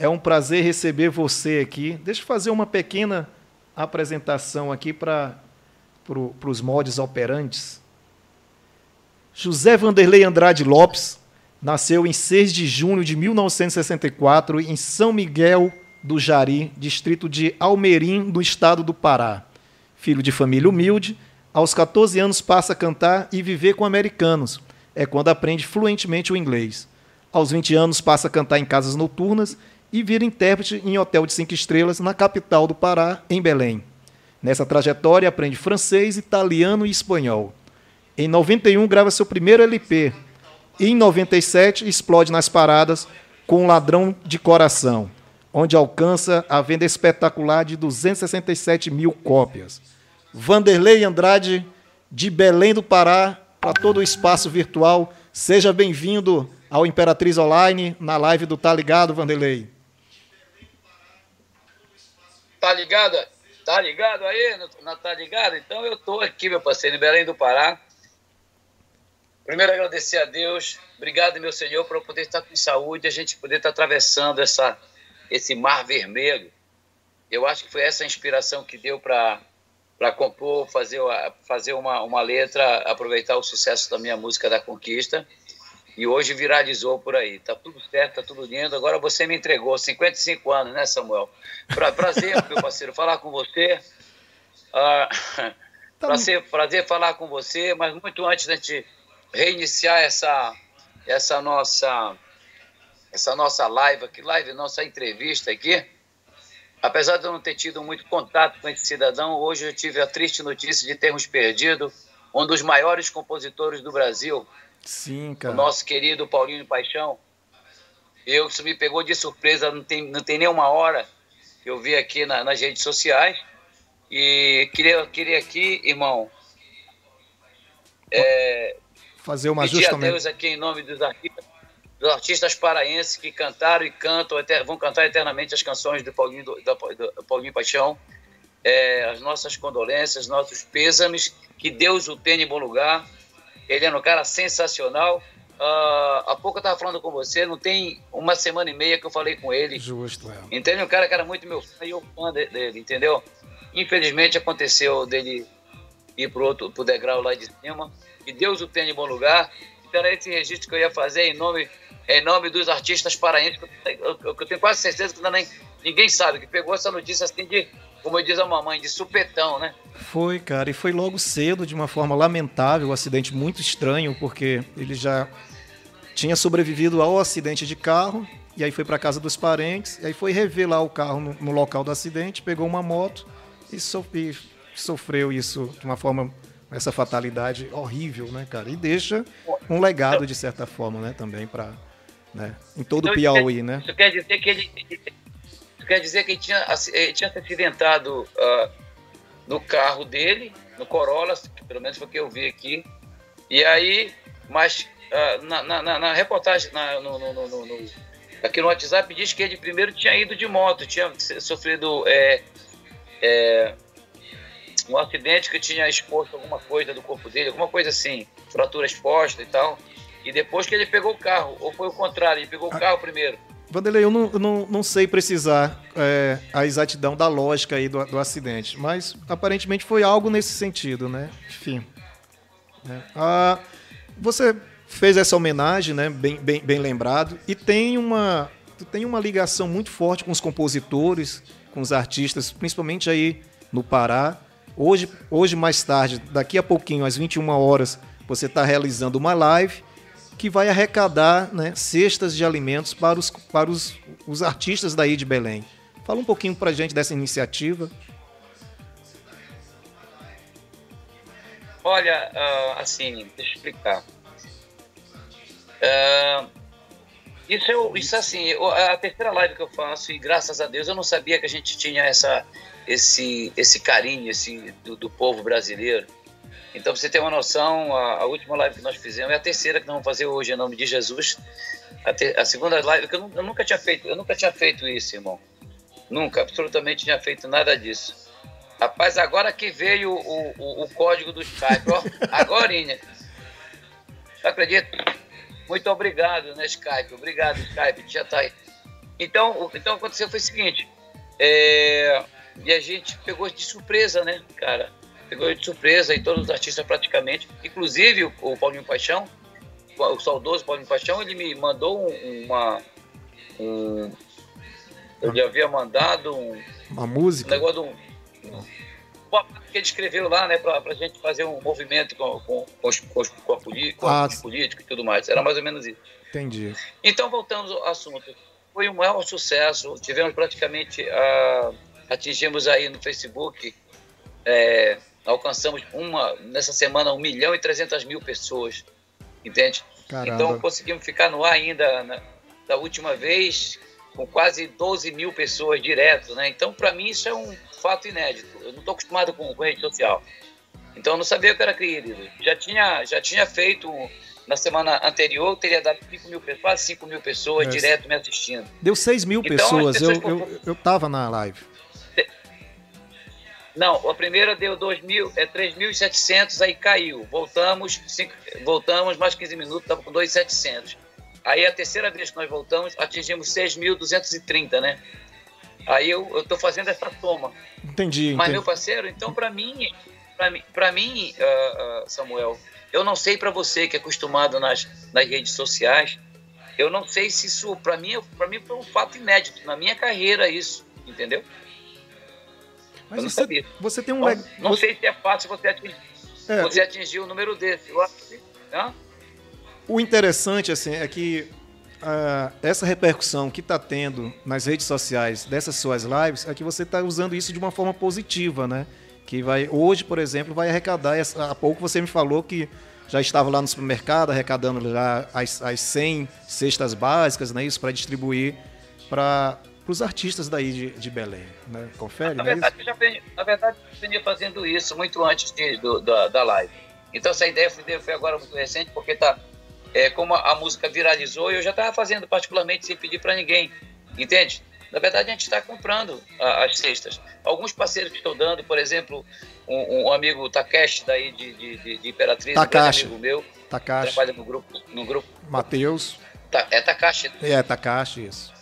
É um prazer receber você aqui. Deixa eu fazer uma pequena apresentação aqui para pro, os mods operantes. José Vanderlei Andrade Lopes nasceu em 6 de junho de 1964 em São Miguel do Jari, distrito de Almerim, no estado do Pará. Filho de família humilde, aos 14 anos passa a cantar e viver com americanos. É quando aprende fluentemente o inglês. Aos 20 anos passa a cantar em casas noturnas e vira intérprete em hotel de cinco estrelas na capital do Pará, em Belém. Nessa trajetória aprende francês, italiano e espanhol. Em 91 grava seu primeiro LP. E em 97 explode nas paradas com Ladrão de Coração, onde alcança a venda espetacular de 267 mil cópias. Vanderlei Andrade, de Belém do Pará, para todo o espaço virtual. Seja bem-vindo ao Imperatriz Online, na live do Tá Ligado, Vanderlei. Tá ligado? Tá ligado aí? Não tá ligado? Então eu tô aqui, meu parceiro, em Belém do Pará. Primeiro agradecer a Deus. Obrigado, meu Senhor, por eu poder estar com saúde, a gente poder estar atravessando essa, esse mar vermelho. Eu acho que foi essa a inspiração que deu para para compor, fazer, fazer uma, uma letra, aproveitar o sucesso da minha música da Conquista. E hoje viralizou por aí. Tá tudo certo, tá tudo lindo. Agora você me entregou 55 anos, né, Samuel? Pra, prazer, meu parceiro, falar com você. Ah, tá prazer, prazer falar com você, mas muito antes da gente reiniciar essa, essa nossa essa nossa live aqui, live, nossa entrevista aqui. Apesar de eu não ter tido muito contato com esse cidadão, hoje eu tive a triste notícia de termos perdido um dos maiores compositores do Brasil. Sim, cara. O nosso querido Paulinho Paixão. Eu, isso me pegou de surpresa, não tem, não tem nem uma hora que eu vi aqui na, nas redes sociais. E queria, queria aqui, irmão, é, fazer uma pedir a Deus aqui em nome dos artistas dos artistas paraenses que cantaram e cantam, vão cantar eternamente as canções do Paulinho, do, do Paulinho Paixão. É, as nossas condolências, nossos pêsames, que Deus o tenha em bom lugar. Ele é um cara sensacional. Uh, há pouco eu estava falando com você, não tem uma semana e meia que eu falei com ele. Justo, é. Entende? Um cara que era muito meu fã e eu fã dele, entendeu? Infelizmente aconteceu dele ir pro outro pro degrau lá de cima. Que Deus o tenha em bom lugar. Então era esse registro que eu ia fazer em nome em nome dos artistas paraenses, que eu, eu, eu tenho quase certeza que nem, ninguém sabe, que pegou essa notícia assim de, como diz a mamãe, de supetão, né? Foi, cara, e foi logo cedo, de uma forma lamentável, um acidente muito estranho, porque ele já tinha sobrevivido ao acidente de carro, e aí foi para casa dos parentes, e aí foi rever lá o carro no, no local do acidente, pegou uma moto e, so, e sofreu isso de uma forma essa fatalidade horrível, né, cara? E deixa um legado de certa forma, né, também para né? Em todo então, o Piauí, quer, né? Isso quer dizer que ele, quer dizer que ele tinha, ele tinha se acidentado uh, no carro dele, no Corolla, pelo menos foi o que eu vi aqui. E aí, mas uh, na, na, na, reportagem, na, no, no, no, no, aqui no WhatsApp, diz que ele primeiro tinha ido de moto, tinha sofrido é, é, um acidente que tinha exposto alguma coisa do corpo dele, alguma coisa assim, fratura exposta e tal. E depois que ele pegou o carro, ou foi o contrário, ele pegou o ah. carro primeiro? Vanderlei, eu não, não, não sei precisar é, a exatidão da lógica aí do, do acidente, mas aparentemente foi algo nesse sentido, né? Enfim. É. Ah, você fez essa homenagem, né? Bem, bem, bem lembrado, e tem uma, tem uma ligação muito forte com os compositores, com os artistas, principalmente aí no Pará. Hoje, hoje mais tarde, daqui a pouquinho, às 21 horas, você está realizando uma live que vai arrecadar né, cestas de alimentos para os, para os, os artistas daí de Belém. Fala um pouquinho para a gente dessa iniciativa. Olha, uh, assim, deixa eu explicar. Uh, isso, é, isso assim, a terceira live que eu faço, e graças a Deus eu não sabia que a gente tinha essa, esse, esse carinho esse, do, do povo brasileiro então, pra você ter uma noção, a, a, última live que nós fizemos é a terceira que nós vamos fazer hoje, em nome de Jesus. A, a segunda live, que eu, eu, nunca tinha feito, eu nunca tinha feito isso, irmão. Nunca, absolutamente tinha feito nada disso. Rapaz, agora que veio o, o, o código do Skype, ó, agora, Não acredita? Muito obrigado, né, Skype? Obrigado, Skype, já tá aí. Então, o- então aconteceu foi o seguinte, é, e a gente pegou de surpresa, né, cara? Pegou de surpresa e todos os artistas praticamente, inclusive o, o Paulinho Paixão, o, o saudoso Paulinho Paixão, ele me mandou um- uma, um, eu lhe havia mandado um, Uma um música? negócio de um, um- que ele escreveu lá, né, pra, pra gente fazer um movimento com, com, com, os, com, os, com, a com Ah, os políticos e tudo mais. Era mais ou menos isso. Entendi. Então, voltamos ao assunto. Foi um maior sucesso. Tivemos praticamente, ah, atingimos aí no Facebook, é, alcançamos uma, nessa semana 1 milhão e 300 mil pessoas, entende? Caramba. Então, conseguimos ficar no ar ainda na, da última vez com quase 12 mil pessoas direto, né? Então, para mim, isso é um fato inédito. Eu não estou acostumado com, com rede social. Então, eu não sabia que era querido. Já tinha, já tinha feito, na semana anterior, teria dado 5 mil, quase 5 mil pessoas É. direto me assistindo. Deu 6 mil Então, pessoas. as Eu, pessoas eu, eu tava na live. Não, a primeira deu 2 mil, é 3.700, aí caiu. Voltamos, cinco, voltamos mais 15 minutos, estava com 2.700. Aí a terceira vez que nós voltamos, atingimos 6.230, né? Aí eu estou fazendo essa soma. Entendi. Mas, entendi. meu parceiro, então, para mim, para mim, ah, ah, Samuel, eu não sei para você que é acostumado nas, nas redes sociais, eu não sei se isso, para mim, para mim foi um fato inédito na minha carreira isso, entendeu? Mas você, sabia. você tem um. Não, não sei se é fácil você atingir, é, você atingir o número desse. Eu acho que, né? O interessante, assim, é que ah, essa repercussão que está tendo nas redes sociais dessas suas lives é que você está usando isso de uma forma positiva, né? Que vai, hoje, por exemplo, vai arrecadar. Há pouco você me falou que já estava lá no supermercado arrecadando já as, as 100 cestas básicas, né? Isso para distribuir para os artistas daí de, de Belém, né? Confere, Na é isso? verdade, eu já venho, na verdade, eu venho fazendo isso muito antes de, do- da, da live. Então, essa ideia foi, foi agora muito recente, porque tá, é, como a, a música viralizou, eu já estava fazendo particularmente sem pedir para ninguém, entende? Na verdade, a gente está comprando a- as cestas. Alguns parceiros que estão dando, por exemplo, um, um amigo Takeshi, daí de, de, de, de Imperatriz, um Takashi. amigo meu, Takashi, trabalha no grupo, no grupo Matheus. Ta- é Takashi, É, Takashi, isso.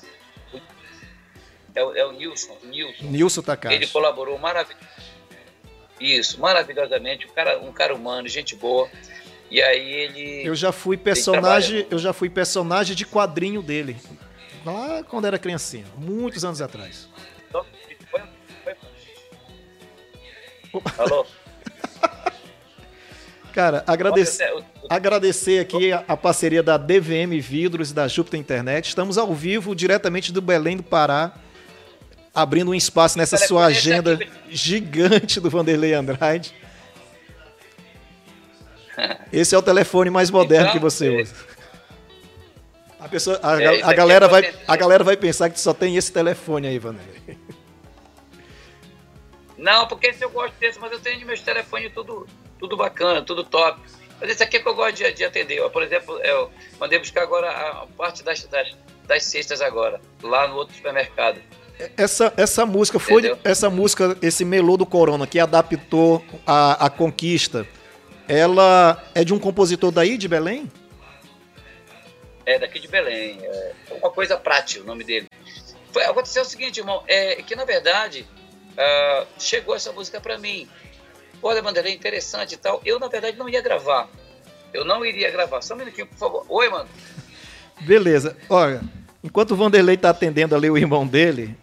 É, o- é o Nilson, Nilson. Nilson Ele Takashi. colaborou maravilhosamente. Isso, maravilhosamente. Um cara, um cara humano, gente boa. E aí ele. Eu já fui personagem, eu já fui personagem de quadrinho dele. Lá quando era criancinha, muitos anos atrás. Foi- Alô? Cara, agradecer, agradecer aqui a, a parceria da DVM Vidros e da Júpiter Internet. Estamos ao vivo, diretamente do Belém do Pará, abrindo um espaço nessa sua agenda aqui. gigante do Vanderlei Andrade. Esse é o telefone mais moderno Então, que você é- usa. A, pessoa, a, É, a galera é vai, a galera vai pensar que só tem esse telefone aí, Vanderlei. Não, porque esse eu gosto desse, mas eu tenho meus telefones tudo, tudo bacana, tudo top. Mas esse aqui é que eu gosto de, de atender. Ó, Por exemplo, eu mandei buscar agora a parte das, das, das cestas agora, lá no outro supermercado. Essa, essa música foi Entendeu? essa música, esse melô do Corona que adaptou a, a conquista. Ela é de um compositor daí de Belém? É, daqui de Belém. É uma coisa prática o nome dele. Foi, aconteceu o seguinte, irmão, é que na verdade ah, chegou essa música pra mim. Olha, Vanderlei, interessante e tal. Eu, na verdade, não ia gravar. Eu não iria gravar. Só um minutinho, por favor. Oi, mano. Beleza. Olha, enquanto o Vanderlei tá atendendo ali o irmão dele,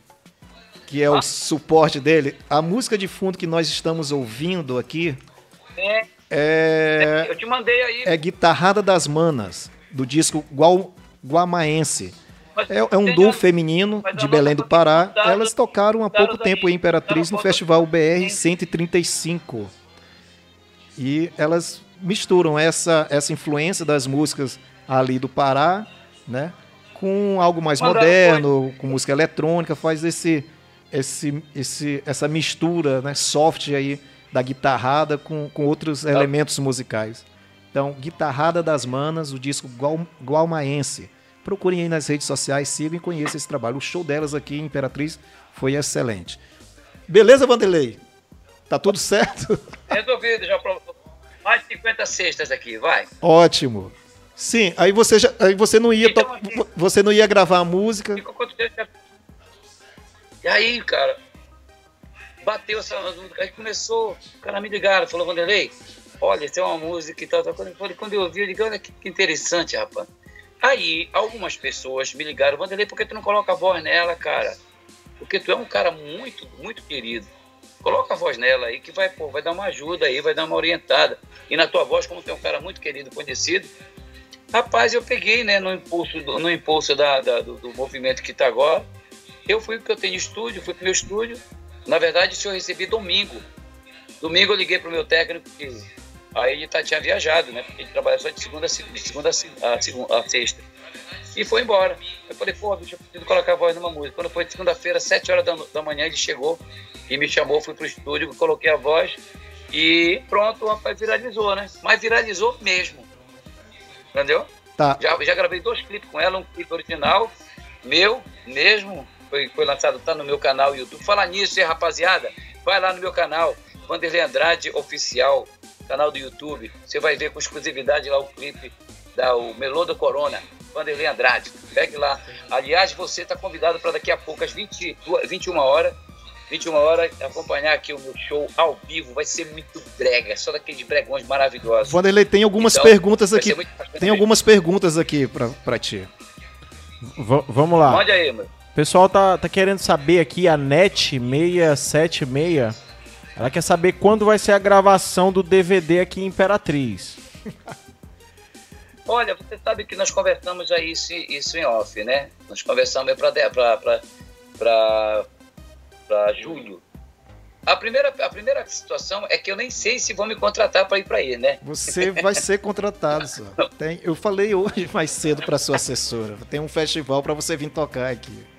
que é o Ah. suporte dele, a música de fundo que nós estamos ouvindo aqui É, é, eu te mandei aí. é Guitarrada das Manas, do disco Gual, Guamaense. mas É, é um duo feminino de Belém do nossa Pará. Elas tocaram há pouco tempo em Imperatriz tá no Festival BR Sim. 135. E elas misturam essa, essa influência das músicas ali do Pará, né? Com algo mais moderno, com música eletrônica, faz esse, esse, esse, essa mistura né, soft aí da guitarrada com, com outros elementos musicais. Então, Guitarrada das Manas, o disco Gual, Gualmaense. Procurem aí nas redes sociais, sigam e conheçam esse trabalho. O show delas aqui em Imperatriz foi excelente. Beleza, Vanderlei? Tá tudo certo? Resolvido, já mais de 50 cestas aqui, vai. Ótimo. Sim, aí você já, aí você não ia Então, aqui- você não ia gravar a música. Ficou quanto tempo? E aí, cara, bateu essa música. Aí começou, o cara me ligaram, falou, Vanderlei, olha, tem uma música e tal, tal. Quando, quando eu ouvi, eu digo, olha que, que interessante, rapaz. Aí, algumas pessoas me ligaram, Vanderlei, por que tu não coloca a voz nela, cara? Porque tu é um cara muito, muito querido. Coloca a voz nela aí que vai, pô, vai dar uma ajuda aí, vai dar uma orientada. E na tua voz, como tu é um cara muito querido, conhecido, rapaz, eu peguei, né, no impulso, no impulso da, da do, do, movimento que tá agora. Eu fui porque eu tenho estúdio, fui pro meu estúdio. Na verdade, isso eu recebi domingo. Domingo eu liguei pro meu técnico que Aí ele tá, tinha viajado, né? Porque ele trabalha só de segunda, de segunda a, segunda, a sexta. E foi embora. Eu falei, pô, bicho, eu preciso colocar a voz numa música. Quando foi segunda-feira, sete horas da, da manhã, ele chegou e me chamou, fui pro estúdio, coloquei a voz e pronto, rapaz viralizou, né? Mas viralizou mesmo. Entendeu? Tá. Já, já gravei dois clipes com ela, um clipe original, meu mesmo, foi, foi lançado, tá no meu canal YouTube. Fala nisso, hein, rapaziada? Vai lá no meu canal, Vanderlei Andrade Oficial canal do YouTube. Você vai ver com exclusividade lá o clipe da o Melô do Corona, Vanderlei Andrade. Pegue lá. Aliás, você está convidado para daqui a pouco, às 20, 21 horas, 21 horas, acompanhar aqui o meu show ao vivo. Vai ser muito brega, só daqueles bregões maravilhosos. Vanderlei, tem algumas então, perguntas aqui. Tem algumas perguntas aqui para ti. V vamos lá. Mande aí, meu. O pessoal tá, tá querendo saber aqui, a NET 676 ela quer saber quando vai ser a gravação do DVD aqui em Imperatriz. Olha, você sabe que nós conversamos aí isso, isso em off, né? Nós conversamos para julho. A primeira, a primeira situação é que eu nem sei se vão me contratar para ir para aí, né? Você vai ser contratado, só. Tem, eu falei hoje mais cedo para sua assessora. Tem um festival para você vir tocar aqui.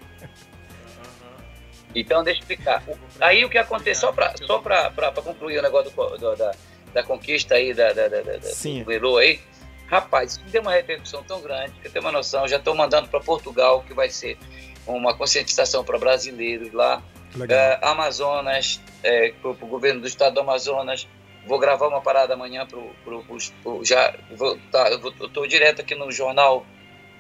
Então, deixa eu explicar. Aí o que aconteceu, só para concluir o negócio do, do, da, da conquista aí, da, da, da, Sim. do Elo aí, rapaz, isso deu uma repercussão tão grande, que eu tenho uma noção, já estou mandando para Portugal, que vai ser uma conscientização para brasileiros lá. É, Amazonas, é, para o governo do estado do Amazonas, vou gravar uma parada amanhã para o. Já, vou, tá, eu estou direto aqui no jornal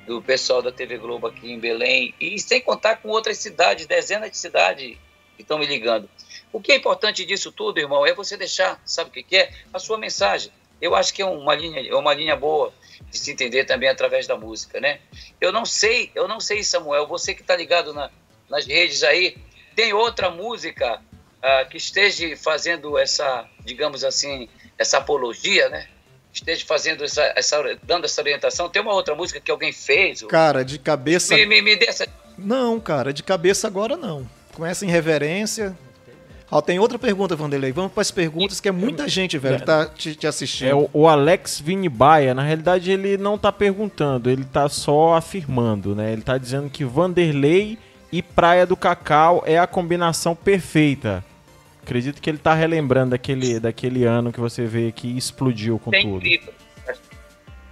do pessoal da TV Globo aqui em Belém, e sem contar com outras cidades, dezenas de cidades que estão me ligando. O que é importante disso tudo, irmão, é você deixar, sabe o que, é? A sua mensagem. Eu acho que é uma linha, é uma linha boa de se entender também através da música, né? Eu não sei, eu não sei, Samuel, você que está ligado na, nas redes aí, tem outra música ah, que esteja fazendo essa, digamos assim, essa apologia, né? Esteja fazendo essa, essa, dando essa orientação. Tem uma outra música que alguém fez? Cara, de cabeça. Me, me, me essa... Não, cara, de cabeça agora não. Começa em reverência. Ó, tem outra pergunta, Vanderlei. Vamos para as perguntas, que é muita gente, velho, que tá te, te assistindo. É o, o Alex Vinibaia, na realidade, ele não tá perguntando, ele tá só afirmando, né? Ele tá dizendo que Vanderlei e Praia do Cacau é a combinação perfeita. Acredito que ele tá relembrando daquele, daquele ano que você vê que explodiu com é tudo. Incrível.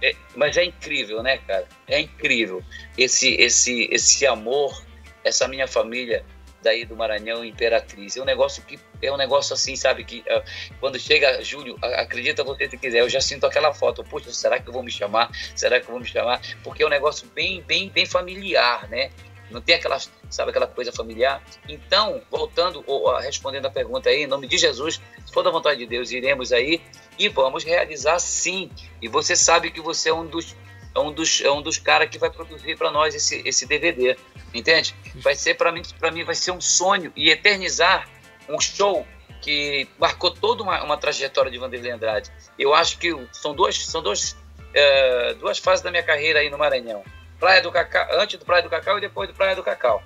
É, mas é incrível, né, cara? É incrível esse, esse, esse amor, essa minha família daí do Maranhão, Imperatriz. É um negócio que é um negócio assim, sabe que uh, quando chega Júlio, acredita você se quiser, eu já sinto aquela foto. Poxa, será que eu vou me chamar? Será que eu vou me chamar? Porque é um negócio bem, bem, bem familiar, né? Não tem aquela, sabe, aquela coisa familiar. Então, voltando, ou, respondendo a pergunta aí, em nome de Jesus, se for da vontade de Deus, iremos aí e vamos realizar sim. E você sabe que você é um dos é um dos, é um dos caras que vai produzir para nós esse, esse DVD, entende? Vai ser para mim, para mim vai ser um sonho e eternizar um show que marcou toda uma, uma trajetória de Vanderlei Andrade. Eu acho que são duas, são duas, é, duas fases da minha carreira aí no Maranhão. Praia do Cacau, antes do Praia do Cacau e depois do Praia do Cacau.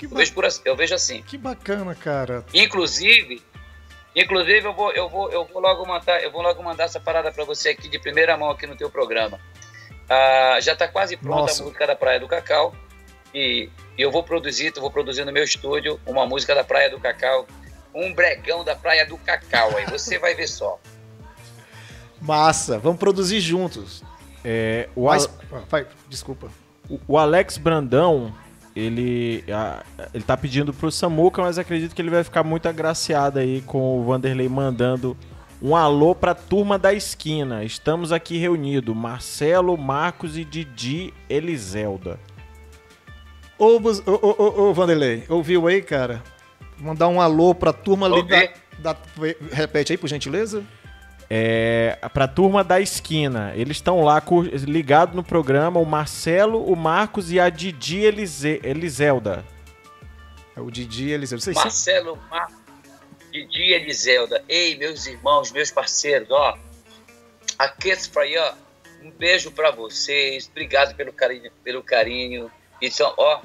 Eu vejo, por, eu vejo assim. Que bacana, cara. Inclusive, inclusive eu vou, eu vou, eu vou logo mandar, eu vou logo mandar essa parada para você aqui de primeira mão aqui no teu programa. Ah, já está quase pronta Nossa. a música da Praia do Cacau e eu vou produzir, eu vou produzir no meu estúdio uma música da Praia do Cacau, um bregão da Praia do Cacau. Aí você vai ver só. Massa, vamos produzir juntos. É, o Mas, vai, desculpa. O, Alex Brandão, ele, ele tá pedindo pro Samuca, mas acredito que ele vai ficar muito agraciado aí com o Vanderlei mandando um alô pra turma da esquina. Estamos aqui reunidos, Marcelo, Marcos e Didi Eliselda. Ô, ô, ô, ô, ô, Vanderlei, ouviu aí, cara? Mandar um alô pra turma ali da, da- Repete aí, por gentileza. É, pra turma da esquina. Eles estão lá cu- ligado no programa, o Marcelo, o Marcos e a Didi Elise, Eliselda. É o Didi, eles... Vocês Marcelo Mar... Didi Eliselda. Ei, meus irmãos, meus parceiros, ó. Aqueles pra aí, ó. Um beijo pra vocês. Obrigado pelo carinho. Pelo carinho. Então, ó.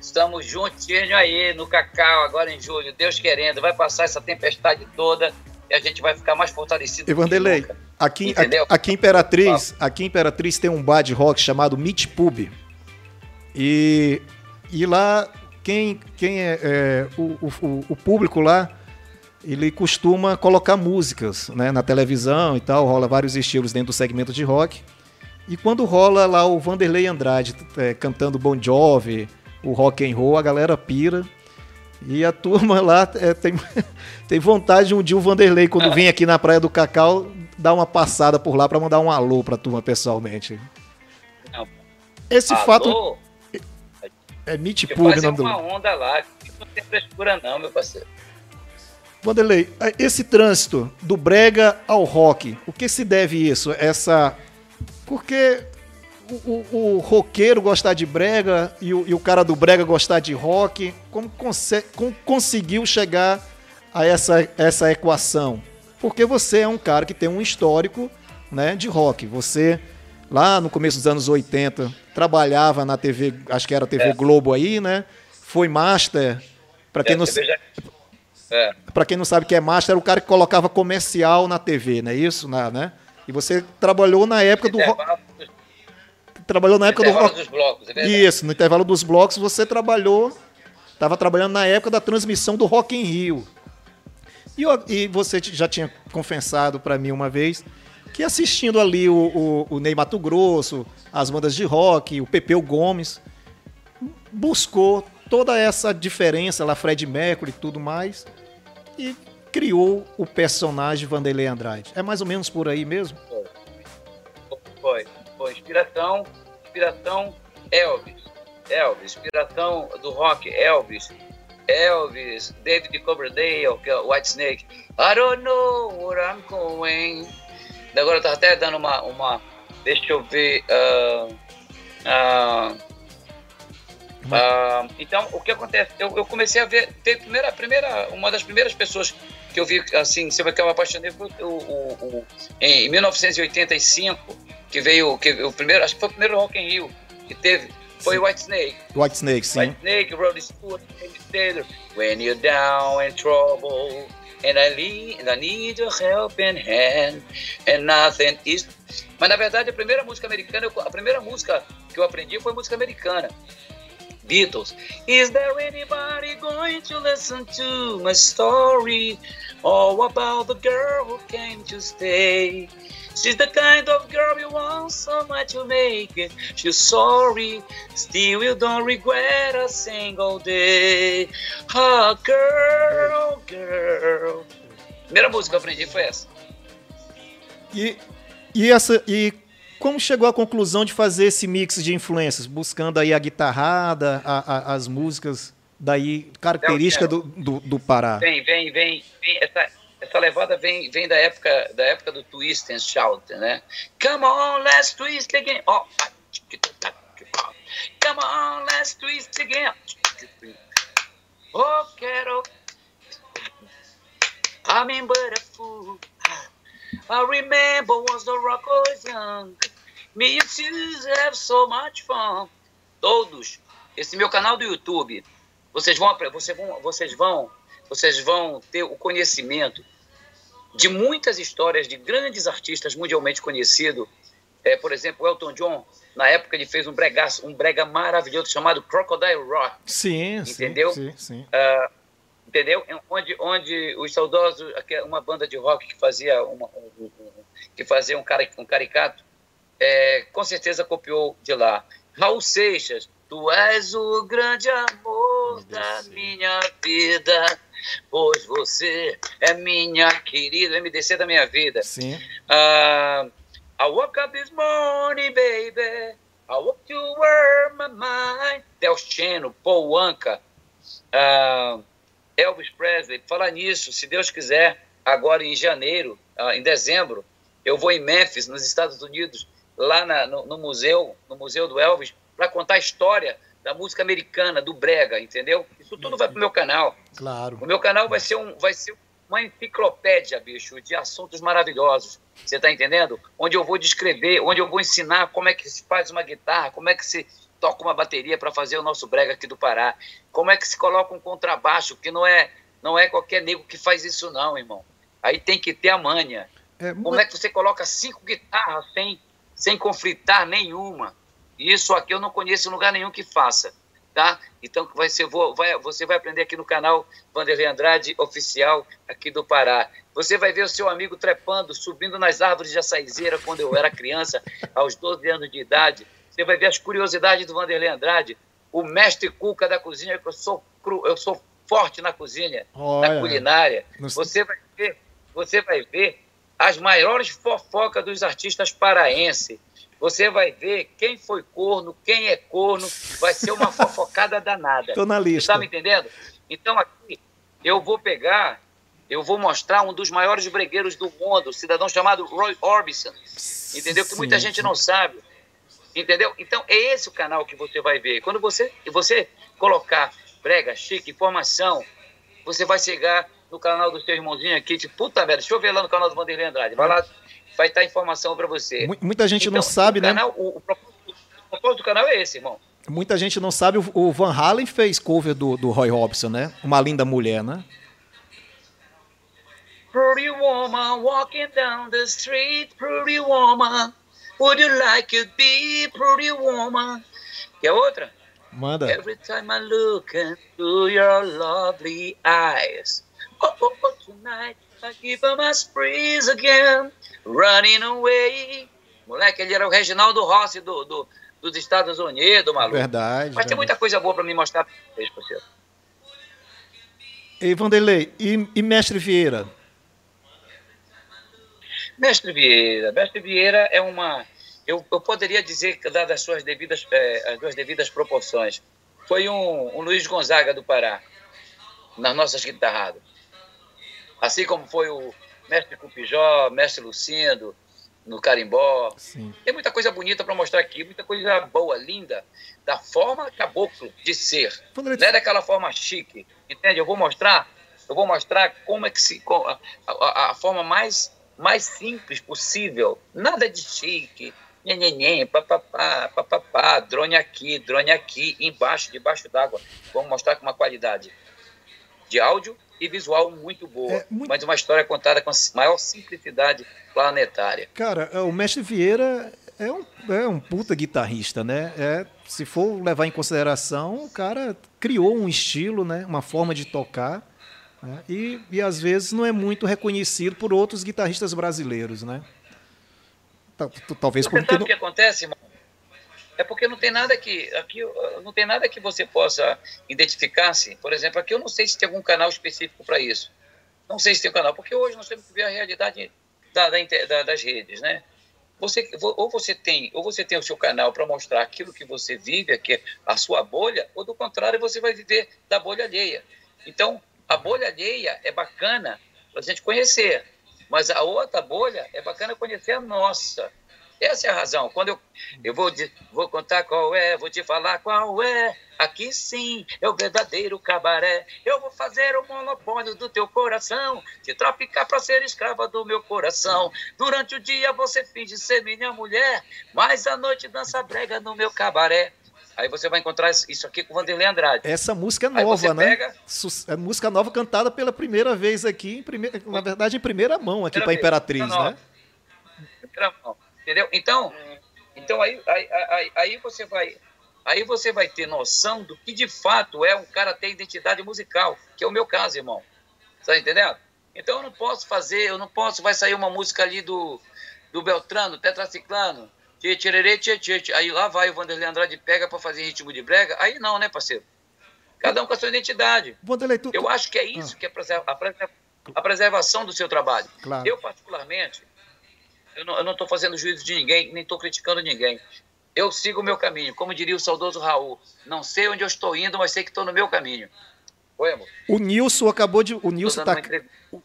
Estamos juntinhos aí no Cacau, agora em julho. Deus querendo. Vai passar essa tempestade toda e a gente vai ficar mais fortalecido. E Vanderlei, aqui, aqui, Entendeu? aqui em Imperatriz, aqui Imperatriz tem um bar de rock chamado Meat Pub. E, e lá, quem, quem é, é, o, o, o público lá, ele costuma colocar músicas né, na televisão e tal, rola vários estilos dentro do segmento de rock. E quando rola lá o Vanderlei Andrade é, cantando Bon Jovi, o rock and roll, a galera pira. E a turma lá é, tem, tem vontade de um dia o Vanderlei, quando vem aqui na Praia do Cacau, dar uma passada por lá para mandar um alô pra turma pessoalmente. Não. Esse fato Alô, é Meet Pub, o fazer nome do uma onda lá. que Não tem frescura não, meu parceiro. Vanderlei, esse trânsito do brega ao rock, o que se deve isso? Essa. Porque o, o, o roqueiro gostar de brega e o, e o cara do brega gostar de rock, como, como conseguiu chegar a essa, essa equação? Porque você é um cara que tem um histórico né, de rock. Você, lá no começo dos anos 80, trabalhava na TV, acho que era TV Globo aí, né? Foi master. Para quem É, não veja- É. Pra quem não sabe o que é master, era o cara que colocava comercial na TV, não é isso? Na, né? E você trabalhou na época do rock. Intervalo, Trabalhou na época do intervalo dos blocos, é verdade. Isso, no intervalo dos blocos você trabalhou. Estava trabalhando na época da transmissão do Rock em Rio. E, eu- e você já tinha confessado para mim uma vez que assistindo ali o, o, o Ney Mato Grosso, as bandas de rock, o Pepeu Gomes, buscou toda essa diferença lá, Fred Mercury e tudo mais, e criou o personagem Vanderlei Andrade. É mais ou menos por aí mesmo? Inspiração, inspiração Elvis. Elvis. Inspiração do rock, Elvis. Elvis, David Coverdale, que é o White Snake. I don't know where I'm going. Agora eu tava até dando uma. uma deixa eu ver. ah, ah, ah, então, o que acontece? Eu, eu comecei a ver. Tem primeira, primeira, uma das primeiras pessoas que eu vi, assim, eu que eu me apaixonei foi o, o, o- em 1985, que veio. Que, o primeiro, acho que foi o primeiro Rock in Rio que teve. Foi Sim. White Snake. White Snake, sim. White Snake, Rod Stewart, Taylor. When you're down in trouble, and I, need, and I need your helping hand, and nothing is. Mas na verdade a primeira música americana, a primeira música que eu aprendi foi música americana. Beatles. Is there anybody going to listen to my story? All about the girl who came to stay. She's the kind of girl you want so much to make it. She's sorry, still you don't regret a single day. Ah, girl, girl. Primeira música que eu aprendi foi essa. E, e, essa, e como chegou à conclusão de fazer esse mix de influências, buscando aí a guitarrada, a- a- as músicas daí característica do, do, do Pará? Vem, vem, vem, vem. Essa, essa levada vem, vem da época da época do twist and shout, né? Come on, let's twist again. Oh. Come on, let's twist again. Oh, quero. I mean, but a fool. I remember once the rock was young. Me and Susie have so much fun. Todos. Esse meu canal do YouTube. Vocês vão, vocês vão, vocês vão, vocês vão ter o conhecimento de muitas histórias de grandes artistas mundialmente conhecidos. É, por exemplo, Elton John, na época ele fez um bregaço, um brega maravilhoso chamado Crocodile Rock. Sim, Entendeu? sim, sim. Ah, entendeu? Onde, onde os saudosos, aquela- uma banda de rock que fazia, uma, um, que fazia um, cari, um caricato, é, com certeza copiou de lá. Raul Seixas, tu és o grande amor da minha vida, pois você é minha querida, MDC da minha vida. Sim. Uh, I woke up this morning, baby, I want to wear my mind. Del Cheno, Paul Anka, uh, Elvis Presley. Falar nisso, se Deus quiser, agora em janeiro, uh, em dezembro, eu vou em Memphis, nos Estados Unidos, lá na, no, no, museu, no museu do Elvis, para contar a história da música americana, do brega, entendeu? Isso tudo vai pro meu canal. Claro. O meu canal vai ser um, vai ser uma enciclopédia, bicho, de assuntos maravilhosos. Você está entendendo? Onde eu vou descrever, onde eu vou ensinar como é que se faz uma guitarra, como é que se toca uma bateria para fazer o nosso brega aqui do Pará, como é que se coloca um contrabaixo, que não é não é qualquer nego que faz isso não, irmão. Aí tem que ter a manha. É, como é que você coloca cinco guitarras sem sem conflitar nenhuma? Isso aqui eu não conheço lugar nenhum que faça tá? Então vai ser, vou, vai, você vai aprender aqui no canal Vanderlei Andrade Oficial aqui do Pará. Você vai ver o seu amigo trepando, subindo nas árvores de açaizeira quando eu era criança, aos 12 anos de idade. Você vai ver as curiosidades do Vanderlei Andrade, o mestre cuca da cozinha, que eu sou cru, eu sou forte na cozinha, Olha, na culinária. Você vai ver, você vai ver as maiores fofocas dos artistas paraenses você vai ver quem foi corno, quem é corno, vai ser uma fofocada danada. Tô na lista. Você tá me entendendo? Então aqui eu vou pegar, eu vou mostrar um dos maiores bregueiros do mundo, um cidadão chamado Roy Orbison. Entendeu? Que muita gente não sabe. Entendeu? Então é esse o canal que você vai ver. Quando você, você colocar brega, chique, informação, você vai chegar no canal do seu irmãozinho aqui, tipo, puta merda, deixa eu ver lá no canal do Vanderlei Andrade. Vai lá, vai estar informação para você. Muita gente então, não sabe, né? Canal, o, o, propósito do canal é esse, irmão. Muita gente não sabe, o Van Halen fez cover do, do Roy Robson, né? Uma linda mulher, né? Pretty woman walking down the street, pretty woman, would you like to be pretty woman? Quer outra? Manda. Every time I look into your lovely eyes, oh, oh, oh, tonight I give my breeze again. Running Away. Moleque, ele era o Reginaldo Rossi do, do, dos Estados Unidos, maluco. Verdade. Mas verdade. tem muita coisa boa para me mostrar para vocês, parceiro. E Vanderlei, e, e Mestre Vieira? Mestre Vieira. Mestre Vieira é uma. Eu, eu poderia dizer, dadas as suas devidas, é, as duas devidas proporções, foi um, um Luiz Gonzaga do Pará, nas nossas guitarradas. Assim como foi o, mestre Cupijó, mestre Lucindo, no Carimbó. Sim. Tem muita coisa bonita para mostrar aqui, muita coisa boa, linda, da forma caboclo de ser. Não é daquela forma chique, entende? Eu vou mostrar, eu vou mostrar como é que se a, a, a forma mais mais simples possível, nada de chique, nhenhenhen, papapá, papapá, drone aqui, drone aqui, embaixo, debaixo d'água. Vamos mostrar com uma qualidade de áudio e visual muito boa, é, muito... mas uma história contada com a maior simplicidade planetária. Cara, é, o Mestre Vieira é um, é um puta guitarrista, né? É, se for levar em consideração, o cara criou um estilo, né? uma forma de tocar, né? e, e às vezes não é muito reconhecido por outros guitarristas brasileiros, né? Talvez Você sabe o que acontece, irmão? É porque não tem nada que aqui não tem nada que você possa identificar-se. Por exemplo, aqui eu não sei se tem algum canal específico para isso. Não sei se tem um canal, porque hoje nós temos que ver a realidade da, da, das redes, né? Você, ou você tem ou você tem o seu canal para mostrar aquilo que você vive, aqui, é a sua bolha, ou do contrário você vai viver da bolha alheia. Então, a bolha alheia é bacana para a gente conhecer, mas a outra bolha é bacana conhecer a nossa. Essa é a razão. Quando eu, eu vou, vou contar qual é, vou te falar qual é. Aqui sim é o verdadeiro cabaré. Eu vou fazer o monopólio do teu coração, te traficar para ser escrava do meu coração. Durante o dia você finge ser minha mulher, mas à noite dança brega no meu cabaré. Aí você vai encontrar isso aqui com o Vanderlei Andrade. Essa música é nova, né? Pega... É música nova cantada pela primeira vez aqui, primeira, na verdade, em primeira mão aqui para Imperatriz, né? Primeira mão. Entendeu? Então, então aí, aí, aí, aí, você vai aí você vai ter noção do que de fato é um cara ter identidade musical, que é o meu caso, irmão. Tá entendendo? Então eu não posso fazer, eu não posso, vai sair uma música ali do, do Beltrano, Tetraciclano, tchê, tchê, tchê, tchê, aí lá vai o Vanderlei Andrade pega para fazer ritmo de brega, aí não, né, parceiro? Cada um com a sua identidade. Vanderlei, tu... Eu acho que é isso ah. que é a preservação do seu trabalho. Claro. Eu, particularmente, eu não estou fazendo juízo de ninguém, nem estou criticando ninguém. eu sigo o meu caminho. Como diria o saudoso Raul, não sei onde eu estou indo, mas sei que estou no meu caminho. Oi, amor. O Nilson acabou de. O Nilson, tá,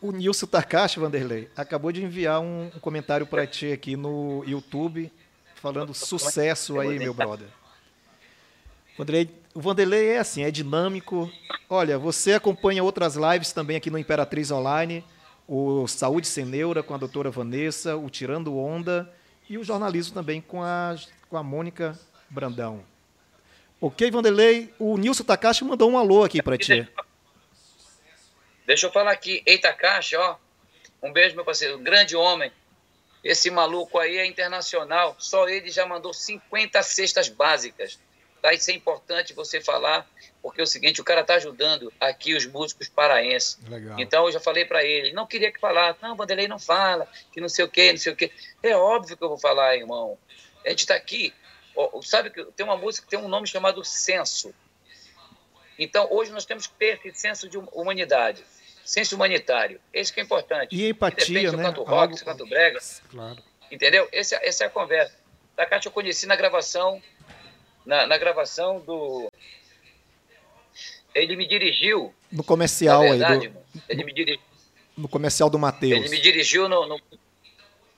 o Nilson Takashi, Vanderlei, acabou de enviar um, um comentário para ti aqui no YouTube, falando sucesso aí, meu brother. Vanderlei, o Vanderlei é assim, é dinâmico. Olha, você acompanha outras lives também aqui no Imperatriz Online, o Saúde Sem Neura com a doutora Vanessa, o Tirando Onda e o jornalismo também com a, com a Mônica Brandão. Ok, Vanderlei? O Nilson Takashi mandou um alô aqui para ti. Deixa eu falar aqui. Ei, Takashi, ó. Um beijo, meu parceiro. Um grande homem. Esse maluco aí é internacional. Só ele já mandou 50 cestas básicas. Tá? Isso é importante você falar, porque é o seguinte, o cara tá ajudando aqui os músicos paraenses. Legal. Então eu já falei para ele, não queria que falasse, não, Vanderlei não fala, que não sei o quê, não sei o quê. É óbvio que eu vou falar, irmão. A gente está aqui sabe que tem uma música que tem um nome chamado senso. Então, hoje nós temos que ter esse senso de humanidade, senso humanitário. Esse que é importante. E empatia, né? Canto rock, Algo... canto brega. Claro. Entendeu? Esse, essa é a conversa. Takati eu conheci na gravação, na, na gravação do... Ele me dirigiu... No comercial verdade, aí. Do... Ele me dirigiu... No comercial do Matheus. Ele me dirigiu no, no...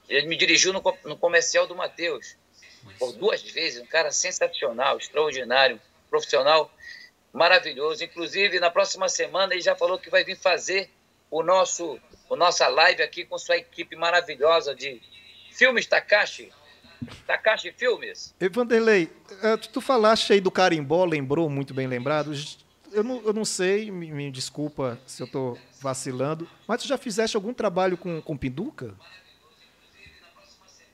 Ele me dirigiu no, no comercial do Matheus por duas vezes, um cara sensacional, extraordinário, profissional maravilhoso. Inclusive, na próxima semana, ele já falou que vai vir fazer o nosso, o nossa live aqui com sua equipe maravilhosa de filmes Takashi. Takashi Filmes. E Vanderlei, eh, tu falaste aí do carimbó, lembrou, muito bem lembrado. Eu não, eu não sei, me, me desculpa se eu estou vacilando, mas tu já fizeste algum trabalho com, com Pinduca?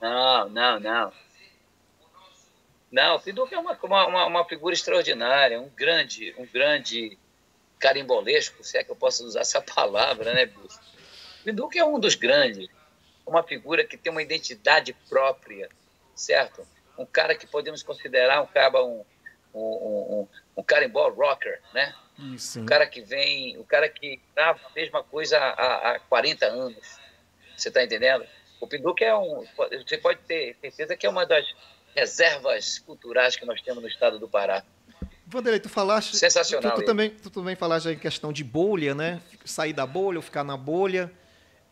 Não, não, não. Não, o Pinduca é uma, uma, uma, figura extraordinária, um grande, um grande carimbolesco, se é que eu posso usar essa palavra, né, Bicho? Pinduca é um dos grandes, uma figura que tem uma identidade própria, certo? Um cara que podemos considerar um cara, um, um, um, um carimbó rocker, né? Isso. Um cara que vem, o um cara que grava a mesma coisa há, há 40 anos. Você está entendendo? O Pinduca é um. Você pode ter certeza que é uma das reservas culturais que nós temos no estado do Pará. Vanderlei, tu falaste. Sensacional. Tu, tu também, tu também falaste em questão de bolha, né? Sair da bolha ou ficar na bolha.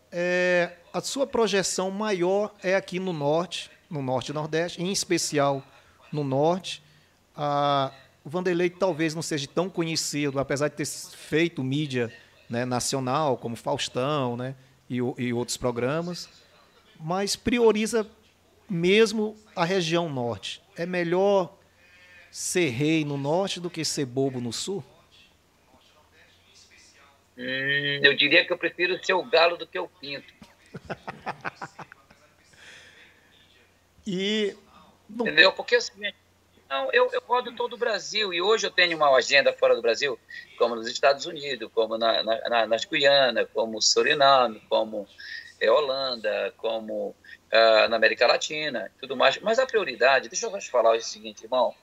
É, a sua projeção maior é aqui no norte, no norte e nordeste, em especial no norte. A, o Vanderlei talvez não seja tão conhecido, apesar de ter feito mídia né, nacional, como Faustão né, e, e outros programas, mas prioriza mesmo a região norte. É melhor ser rei no norte do que ser bobo no sul? Hum, eu diria que eu prefiro ser o galo do que o pinto. e. Entendeu? Porque assim, não, eu, eu rodo todo o Brasil e hoje eu tenho uma agenda fora do Brasil, como nos Estados Unidos, como na, na, nas Guiana, como Suriname, como é, Holanda, como uh, na América Latina, tudo mais. Mas a prioridade, deixa eu te falar o seguinte, irmão.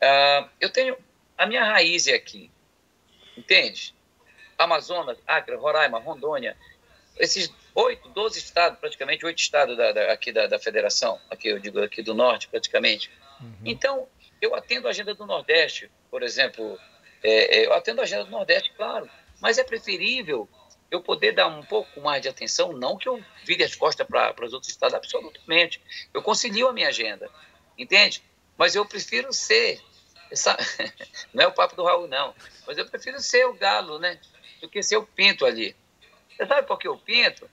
Uh, eu tenho a minha raiz é aqui, entende? Amazonas, Acre, Roraima, Rondônia, esses oito, doze estados, praticamente oito estados da, da, aqui da, da, federação, aqui eu digo aqui do norte, praticamente. Uhum. Então, eu atendo a agenda do Nordeste, por exemplo, é, é, eu atendo a agenda do Nordeste, claro, mas é preferível eu poder dar um pouco mais de atenção, não que eu vire as costas para os outros estados, absolutamente. Eu concilio a minha agenda, entende? Mas eu prefiro ser, essa, não é o papo do Raul, não, mas eu prefiro ser o galo, né? Do que ser o pinto ali. Você sabe por que o pinto?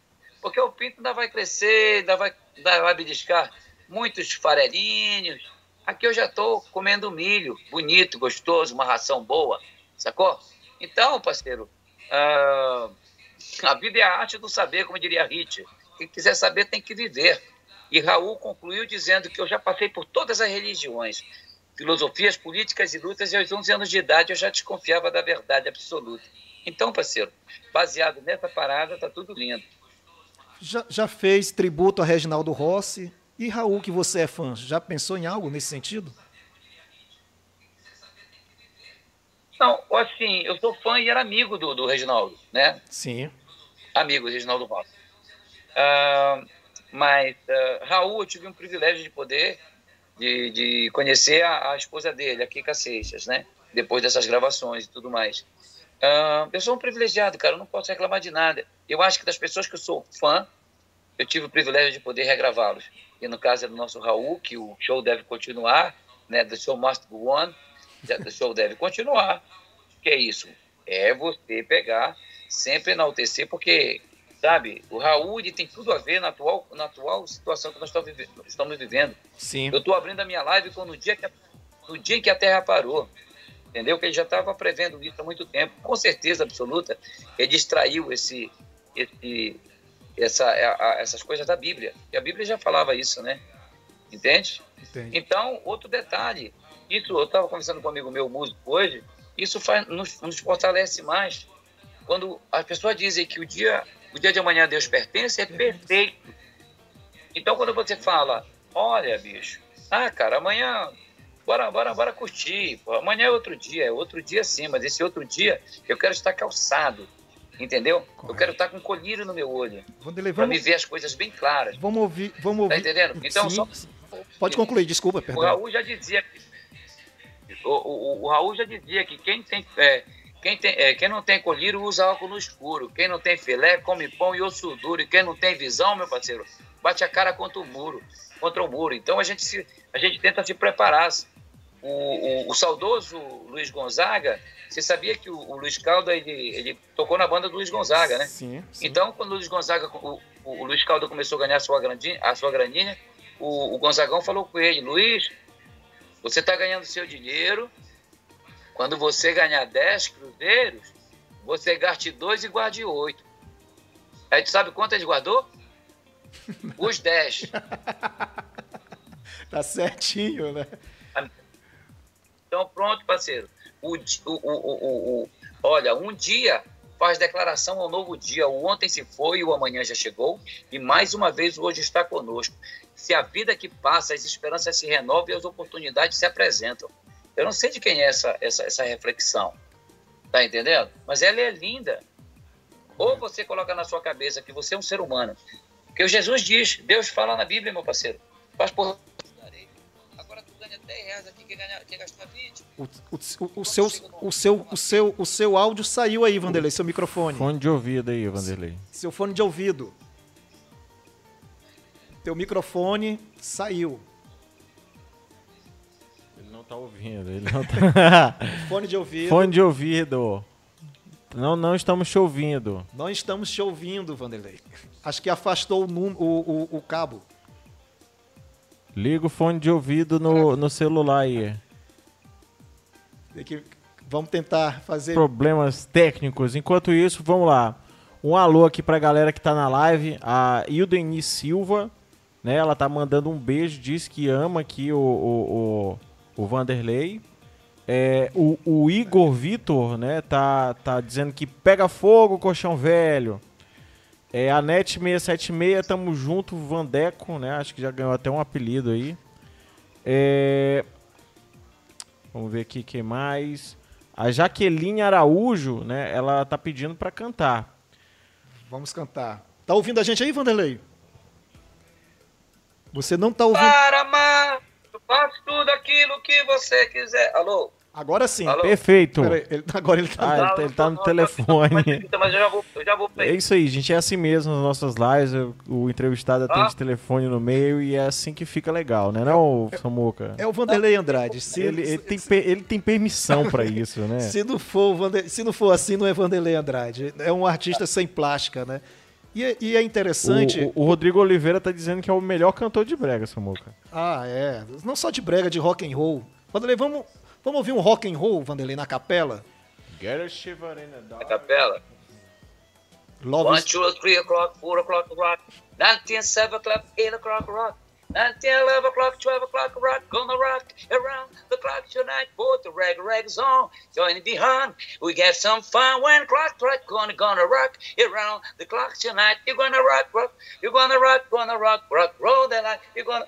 Porque o pinto ainda vai crescer, ainda vai, ainda vai beliscar muitos farelinhos. Aqui eu já estou comendo milho, bonito, gostoso, uma ração boa, sacou? Então, parceiro, uh, a vida é a arte do saber, como diria Hit. Quem quiser saber tem que viver. E Raul concluiu dizendo que eu já passei por todas as religiões, filosofias políticas e lutas, e aos 11 anos de idade eu já desconfiava da verdade absoluta. Então, parceiro, baseado nessa parada, tá tudo lindo. Já, já fez tributo a Reginaldo Rossi. E Raul, que você é fã, já pensou em algo nesse sentido? Não, assim, eu sou fã e era amigo do, do Reginaldo, né? Sim. Amigo do Reginaldo Rossi. Uh, mas, uh, Raul, eu tive um privilégio de poder de, de conhecer a, a, esposa dele, a Kika Seixas, né? Depois dessas gravações e tudo mais. Uh, eu sou um privilegiado, cara, eu não posso reclamar de nada. Eu acho que das pessoas que eu sou fã, eu tive o privilégio de poder regravá-los. E no caso é do nosso Raul, que o show deve continuar, né? The show must go on, the show deve continuar. Que é isso? É você pegar, sempre enaltecer, porque, sabe, o Raul tem tudo a ver na atual, na atual situação que nós estamos vivendo. Sim. Eu estou abrindo a minha live no dia, que, no dia em que a Terra parou entendeu? Que ele já estava prevendo isso há muito tempo. Com certeza absoluta, ele distraiu esse, esse, essa, a, essas coisas da Bíblia. E a Bíblia já falava isso, né? Entende? Entendi. Então, outro detalhe. Isso, eu estava conversando com um amigo meu, músico, hoje. Isso faz, nos, nos fortalece mais. Quando as pessoas dizem que o dia, o dia de amanhã Deus pertence, é perfeito. Então, quando você fala, olha, bicho, ah, cara, amanhã bora, bora, bora curtir. Pô. Amanhã é outro dia, é outro dia sim, mas esse outro dia eu quero estar calçado, entendeu? Correto. Eu quero estar com colírio no meu olho, para me ver as coisas bem claras. Vamos ouvir, vamos ouvir. Tá entendendo? Então, sim. só... Pode concluir, desculpa, perdão. O Raul já dizia que, o, o, o Raul já dizia que quem tem... É, quem, tem, é, quem não tem colírio usa álcool no escuro. Quem não tem filé, come pão e osso duro. E quem não tem visão, meu parceiro, bate a cara contra o muro. Contra o muro. Então a gente, se, a gente tenta se preparar o, o, o, saudoso Luiz Gonzaga, você sabia que o, o Luiz Calda ele, ele, tocou na banda do Luiz Gonzaga, né? Sim, sim. Então, quando o Luiz Gonzaga, o, Luiz Calda começou a ganhar a sua graninha, a sua graninha o, o Gonzagão falou com ele, Luiz, você está ganhando seu dinheiro, quando você ganhar 10 cruzeiros, você gaste dois e guarde oito. Aí tu sabe quanto ele guardou? Os 10. tá certinho, né? Então, pronto, parceiro. O, o, o, o, olha, um dia faz declaração ao novo dia. O ontem se foi, o amanhã já chegou, e mais uma vez o hoje está conosco. Se a vida que passa, as esperanças se renovam e as oportunidades se apresentam. Eu não sei de quem é essa, essa, essa reflexão, tá entendendo? Mas ela é linda. Ou você coloca na sua cabeça que você é um ser humano. Porque o Jesus diz, Deus fala na Bíblia, meu parceiro, faz por 10 reais aqui, quer, ganhar, quer gastar 20. O, o, o, seu, o, seu, o, seu, o seu áudio saiu aí, Vanderlei, seu microfone. Fone de ouvido aí, Vanderlei. Seu fone de ouvido. Teu microfone saiu. Ele não tá ouvindo, ele não tá... fone de ouvido. Fone de ouvido. Não, não estamos te ouvindo. Não estamos te ouvindo, Vanderlei. Acho que afastou o, o, o, o cabo. Liga o fone de ouvido no, no celular aí. Que, vamos tentar fazer. Problemas técnicos. Enquanto isso, vamos lá. Um alô aqui pra galera que tá na live. A Ildeni Silva, né? Ela tá mandando um beijo, diz que ama aqui o, o, o, o Vanderlei. É, o, o Igor Vitor, né? Tá, tá dizendo que pega fogo, colchão velho. É, a NET 676, tamo junto, Vandeco, né? Acho que já ganhou até um apelido aí. É... Vamos ver aqui quem mais. A Jaqueline Araújo, né? Ela tá pedindo para cantar. Vamos cantar. Tá ouvindo a gente aí, Vanderlei? Você não tá ouvindo. Para amar, eu faço tudo aquilo que você quiser. Alô? Agora sim. Alô? Perfeito. ele, agora ele tá, ah, ele, tá, ele tá no telefone. Mas eu já vou, eu já vou É isso aí, gente. É assim mesmo nas nossas lives. O entrevistado atende ah. telefone no meio e é assim que fica legal, né, não, é, Samuca? É o Vanderlei Andrade. Se, ele, ele, tem, ele tem permissão para isso, né? se, não for Vander, se não for assim, não é Vanderlei Andrade. É um artista sem plástica, né? E, é, e é interessante. O, o, Rodrigo Oliveira tá dizendo que é o melhor cantor de brega, Samuca. Ah, é. Não só de brega, de rock and roll. Vanderlei, vamos, Vamos ouvir um rock and roll, Vanderlei, na capela? Get a shiver in the dark. Na capela. Love One, two, three o'clock, four o'clock, rock. Nineteen, seven o'clock, eight o'clock, rock. Nineteen, eleven o'clock, twelve o'clock, rock. Gonna rock around the clock tonight. Put the rag rags on. Join behind. We get some fun when clock strike. Gonna gonna rock around the clock tonight. You're gonna rock, rock. You're gonna rock, gonna rock, rock, roll the light. You're gonna.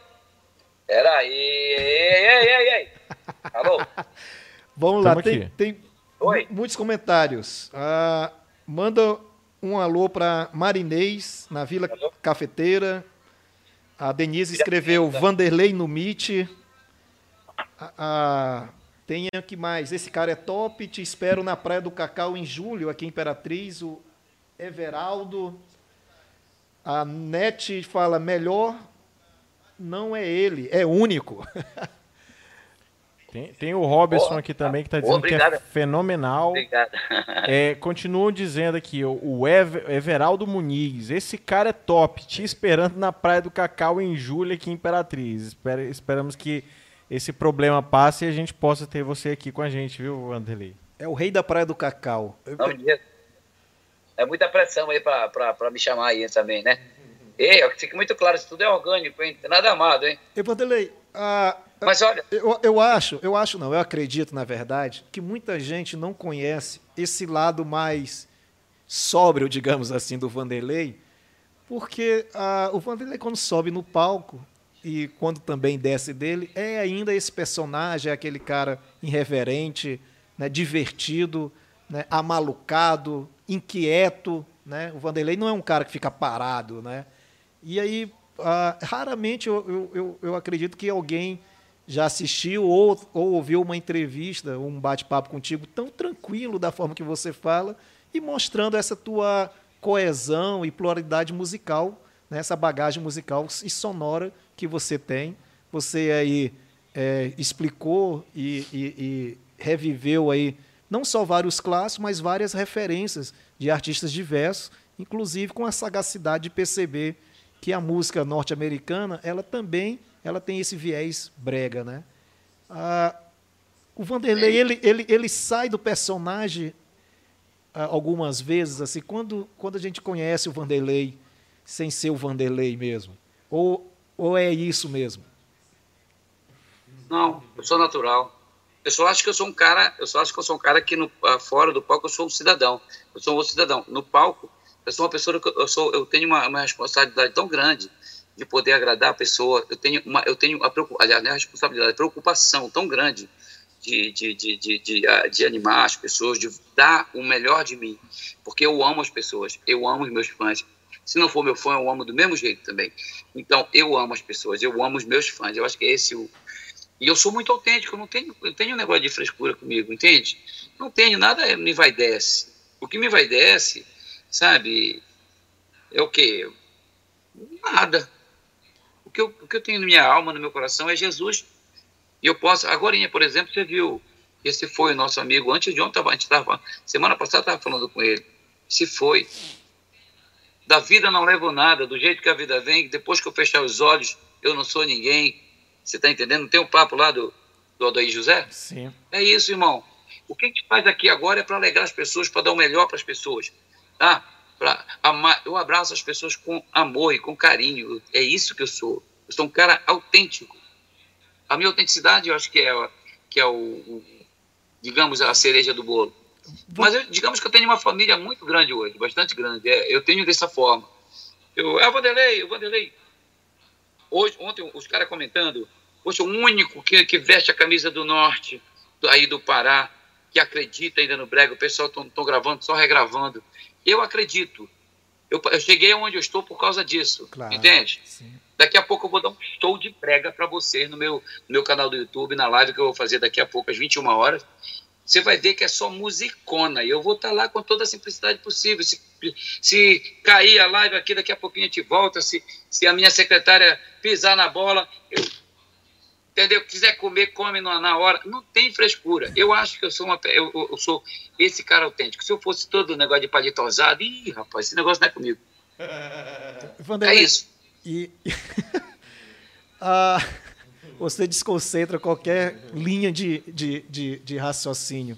Peraí, ei, ei, ei, ei. Alô? Vamos lá, tem, tem muitos comentários. Ah, manda um alô para Marinês, na Vila alô? Cafeteira. A Denise escreveu Vanderlei no Meet. a, a, tem aqui mais. Esse cara é top. Te espero na Praia do Cacau em julho, aqui em Imperatriz. O Everaldo. A NET fala: melhor não é ele, é único. Tem, tem o Robertson aqui também que está dizendo que é fenomenal. Obrigado. É, continuam dizendo aqui, o Ever, Everaldo Muniz, esse cara é top, te esperando na Praia do Cacau em julho aqui em Imperatriz. Esper, esperamos que esse problema passe e a gente possa ter você aqui com a gente, viu, Anderley? É o rei da Praia do Cacau. É muita pressão aí para me chamar aí também, né? E fique muito claro, isso tudo é orgânico, hein? Nada amado, hein? E Vanderlei, ah, mas olha. Eu, eu acho, eu acho não, eu acredito, na verdade, que muita gente não conhece esse lado mais sóbrio, digamos assim, do Vanderlei, porque ah, o Vanderlei, quando sobe no palco e quando também desce dele, é ainda esse personagem, é aquele cara irreverente, né, divertido, né, amalucado, inquieto. Né? O Vanderlei não é um cara que fica parado. Né? E aí, ah, raramente eu, eu, eu acredito que alguém já assistiu ou, ou ouviu uma entrevista, um bate-papo contigo tão tranquilo da forma que você fala e mostrando essa tua coesão e pluralidade musical, né, essa bagagem musical e sonora que você tem. Você aí é, explicou e, e, e reviveu aí não só vários clássicos, mas várias referências de artistas diversos, inclusive com a sagacidade de perceber que a música norte-americana ela também ela tem esse viés brega, né? Ah, o Vanderlei ele, ele, ele sai do personagem ah, algumas vezes assim quando quando a gente conhece o Vanderlei sem ser o Vanderlei mesmo ou ou é isso mesmo? Não, eu sou natural. Eu só acho que eu sou um cara, eu só acho que eu sou um cara que no ah, fora do palco eu sou um cidadão. Eu sou um cidadão. No palco eu sou uma pessoa que eu sou, eu tenho uma, uma responsabilidade tão grande de poder agradar a pessoa. Eu tenho uma, eu tenho a, aliás, a responsabilidade, a preocupação tão grande de, de, de, de, de, de, animar as pessoas, de dar o melhor de mim, porque eu amo as pessoas, eu amo os meus fãs. Se não for meu fã, eu amo do mesmo jeito também. Então, eu amo as pessoas, eu amo os meus fãs. Eu acho que é esse o. E eu sou muito autêntico, eu não tenho, eu tenho um negócio de frescura comigo, entende? Não tenho nada me vai desce. O que me vai desce, sabe, é o quê? Nada que eu, o que eu tenho na minha alma, no meu coração é Jesus. E eu posso, agora, por exemplo, você viu, esse foi o nosso amigo, antes de ontem, a gente estava, semana passada estava falando com ele, se foi. Da vida não levo nada, do jeito que a vida vem, depois que eu fechar os olhos, eu não sou ninguém. Você está entendendo? Tem um papo lá do, do Adair José? Sim. É isso, irmão. O que a gente faz aqui agora é para alegrar as pessoas, para dar o melhor para as pessoas. Tá? Pra amar, eu abraço as pessoas com amor e com carinho. É isso que eu sou. Eu sou um cara autêntico. A minha autenticidade, eu acho que é, que é o, o digamos, a cereja do bolo. Mas eu, digamos que eu tenho uma família muito grande hoje, bastante grande. É, eu tenho dessa forma. Eu, é o Vanderlei, o Vanderlei. Hoje, ontem, os caras comentando, poxa, o único que, que veste a camisa do norte, aí do Pará, que acredita ainda no brega, o pessoal estão gravando, só regravando. Eu acredito. Eu, eu, cheguei onde eu estou por causa disso. Claro, entende? Sim. Daqui a pouco eu vou dar um show de prega para vocês no meu, no meu canal do YouTube, na live que eu vou fazer daqui a pouco, às 21 horas. Você vai ver que é só musicona. E eu vou estar tá lá com toda a simplicidade possível. Se, se cair a live aqui, daqui a pouquinho a gente volta. Se, se a minha secretária pisar na bola, eu, entendeu? Quiser comer, come na hora. Não tem frescura. Eu acho que eu sou, uma, eu, eu sou esse cara autêntico. Se eu fosse todo negócio de palitosado, ih, rapaz, esse negócio não é comigo. é isso. E ah, você desconcentra qualquer linha de, de, de, de raciocínio.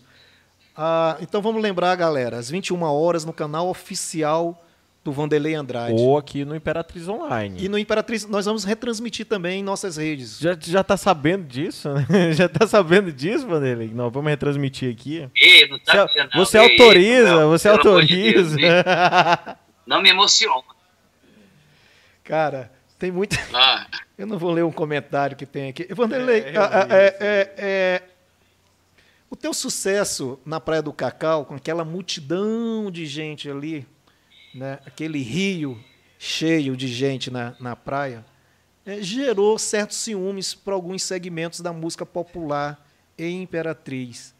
Ah, então vamos lembrar, galera, às 21 horas no canal oficial do Vanderlei Andrade. Ou aqui no Imperatriz Online. E no Imperatriz nós vamos retransmitir também em nossas redes. Já, já tá sabendo disso, né? Já tá sabendo disso, Vanderlei? Nós vamos retransmitir aqui. Ei, não tá você, não, você autoriza, não, você autoriza. De Deus, não me emociona. Cara, tem muito. Ah. Eu não vou ler um comentário que tem aqui. Vanderlei, é, é, é, é, o teu sucesso na Praia do Cacau, com aquela multidão de gente ali, né, aquele rio cheio de gente na, na praia, é, gerou certos ciúmes para alguns segmentos da música popular em Imperatriz.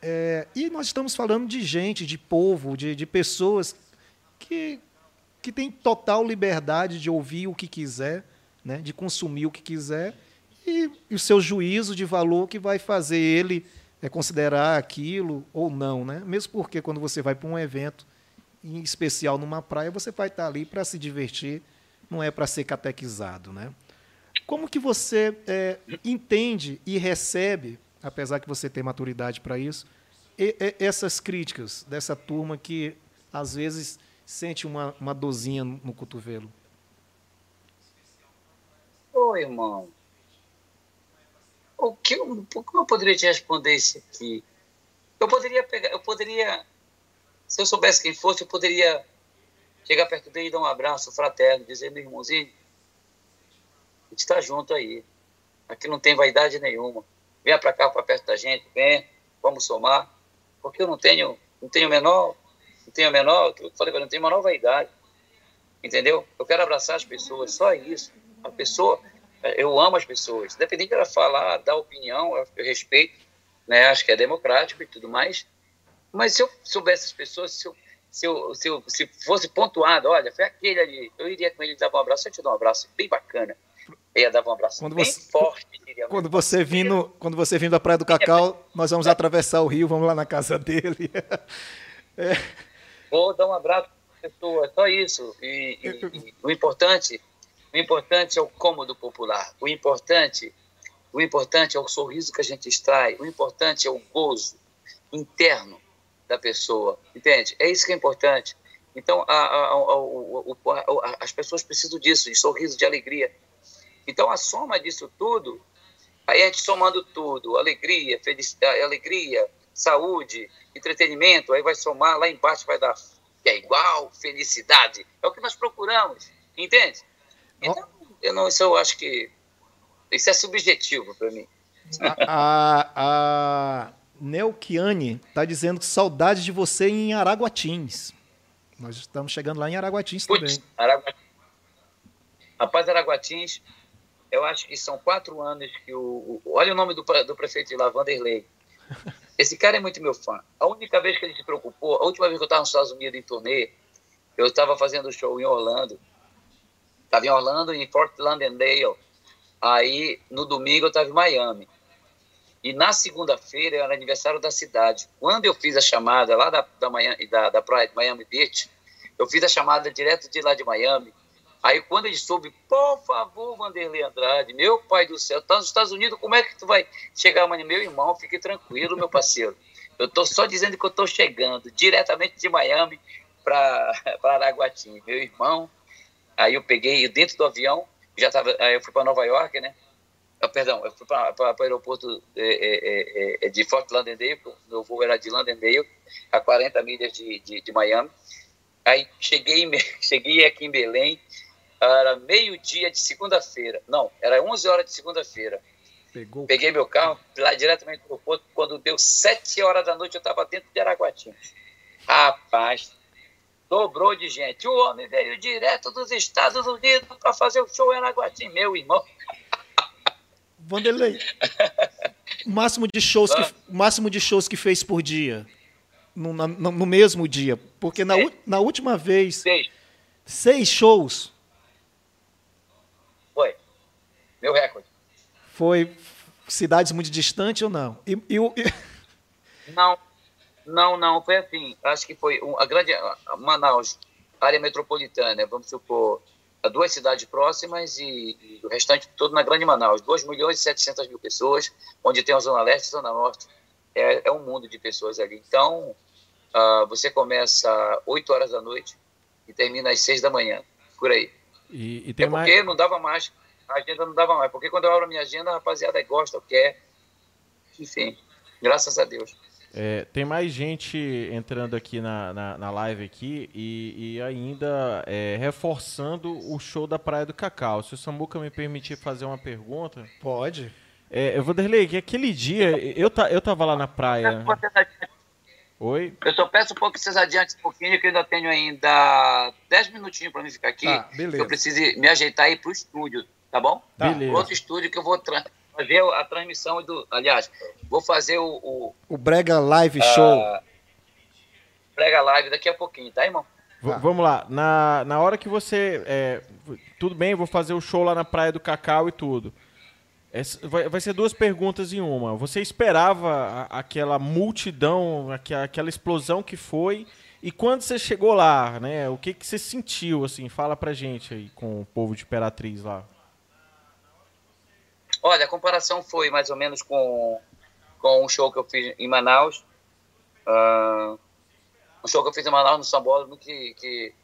É, e nós estamos falando de gente, de povo, de, de pessoas que, que têm total liberdade de ouvir o que quiser, né, de consumir o que quiser, e, e o seu juízo de valor que vai fazer ele é, considerar aquilo ou não. Né? Mesmo porque quando você vai para um evento, em especial numa praia, você vai estar ali para se divertir, não é para ser catequizado. Né? Como que você é, entende e recebe, apesar que você tem maturidade para isso, e, e, essas críticas dessa turma que às vezes sente uma, uma dozinha no cotovelo? Ô, irmão, o que eu, como eu poderia te responder isso aqui? Eu poderia pegar, eu poderia, se eu soubesse quem fosse, eu poderia chegar perto dele e dar um abraço fraterno, dizer, meu irmãozinho, a gente está junto aí. Aqui não tem vaidade nenhuma. Venha para cá, para perto da gente, vem, vamos somar. Porque eu não tenho, não tenho menor, não tenho menor, eu falei, eu não tenho menor vaidade. Entendeu? Eu quero abraçar as pessoas, só isso. A pessoa, eu amo as pessoas. Independente dela falar, dar opinião, eu, respeito, né? acho que é democrático e tudo mais. Mas se eu soubesse as pessoas, se eu, se, eu, se, eu, se fosse pontuado, olha, foi aquele ali, eu iria com ele e dava um abraço, eu te dou um abraço bem bacana. Eu ia dar um abraço quando bem você, forte. Quando você, vindo, quando você vindo da Praia do Cacau, nós vamos atravessar o rio, vamos lá na casa dele. é. Vou dar um abraço para pessoa, só isso. E, e, e o importante o importante é o cômodo popular. O importante, o importante é o sorriso que a gente extrai. O importante é o gozo interno da pessoa. Entende? É isso que é importante. Então, a, a, a, as pessoas precisam disso, de sorriso, de alegria. Então, a soma disso tudo, aí a gente somando tudo, alegria, felicidade, alegria, saúde, entretenimento, aí vai somar, lá embaixo vai dar, que é igual, felicidade. É o que nós procuramos, entende? Então, eu não, isso eu acho que isso é subjetivo para mim. A, Neuquiane está dizendo que saudade de você em Araguatins. Nós estamos chegando lá em Araguatins Puts, também. Araguatins. Rapaz, Araguatins, eu acho que são quatro anos que o. o olha o nome do, do prefeito de lá, Vanderlei. Esse cara é muito meu fã. A única vez que ele se preocupou, a última vez que eu estava nos Estados Unidos em turnê, eu estava fazendo show em Orlando. Estava em Orlando, em Fort Lauderdale. Aí, no domingo, eu estava em Miami. E na segunda-feira era aniversário da cidade. Quando eu fiz a chamada lá da, da, da, da praia de Miami Beach, eu fiz a chamada direto de lá de Miami. Aí quando ele soube, por favor, Vanderlei Andrade, meu pai do céu, tá nos Estados Unidos, como é que tu vai chegar amanhã? Meu irmão, fique tranquilo, meu parceiro. Eu tô só dizendo que eu tô chegando diretamente de Miami para Araguatim. Meu irmão, Aí eu peguei dentro do avião, já tava, aí eu fui para Nova York, né? Eu, perdão, eu fui para o aeroporto é, é, é, é, de Fort Lauderdale, meu voo era de Lauderdale, a 40 milhas de, de, de Miami. Aí cheguei, cheguei aqui em Belém, era meio-dia de segunda-feira. Não, era 11 horas de segunda-feira. Peguei meu carro lá diretamente para o aeroporto. Quando deu 7 horas da noite, eu estava dentro de Araguatinga. Rapaz, dobrou de gente. O homem veio direto dos Estados Unidos para fazer o show em Araguatim, meu irmão. Vanderlei, o máximo de shows que, máximo de shows que fez por dia? No, no, no mesmo dia? Porque na, na última vez. Seis. Seis shows. Foi. Meu recorde. Foi cidades muito distantes ou não? E, e, e... Não, não, não, foi assim. Acho que foi a grande a Manaus, área metropolitana, vamos supor, duas cidades próximas e, e, o restante todo na grande Manaus. 2 milhões e 700 mil pessoas, onde tem a Zona Leste e a Zona Norte. É, é um mundo de pessoas ali. Então, uh, você começa 8 horas da noite e termina às 6 da manhã, por aí. E, e tem é porque mais... não dava mais, a agenda não dava mais. Porque quando eu abro a minha agenda, a rapaziada gosta, quer. Enfim, graças a Deus. É, tem mais gente entrando aqui na, na, na live aqui e, e ainda é, reforçando o show da Praia do Cacau. Se o Samuca me permitir fazer uma pergunta. Pode. É, Vanderlei, que aquele dia eu, ta, eu tava lá na praia. Oi? Eu só peço um pouco que vocês adiantem um pouquinho, que eu ainda tenho ainda 10 minutinhos para mim ficar aqui. Ah, beleza. Eu preciso me ajeitar aí pro estúdio, tá bom? Tá. Beleza. Outro estúdio que eu vou fazer a transmissão do. Aliás, vou fazer o. O, o Brega Live Show. Uh, Brega Live daqui a pouquinho, tá, irmão? V tá. Vamos lá. Na, na hora que você. É, tudo bem, vou fazer o show lá na Praia do Cacau e tudo. Essa, vai, vai ser duas perguntas em uma. Você esperava a, aquela multidão, aquela, aquela explosão que foi? E quando você chegou lá, né? O que, que você sentiu, assim? Fala pra gente aí com o povo de Imperatriz lá. Olha, a comparação foi mais ou menos com, com um show que eu fiz em Manaus. Uh, um show que eu fiz em Manaus no Sambódromo que, que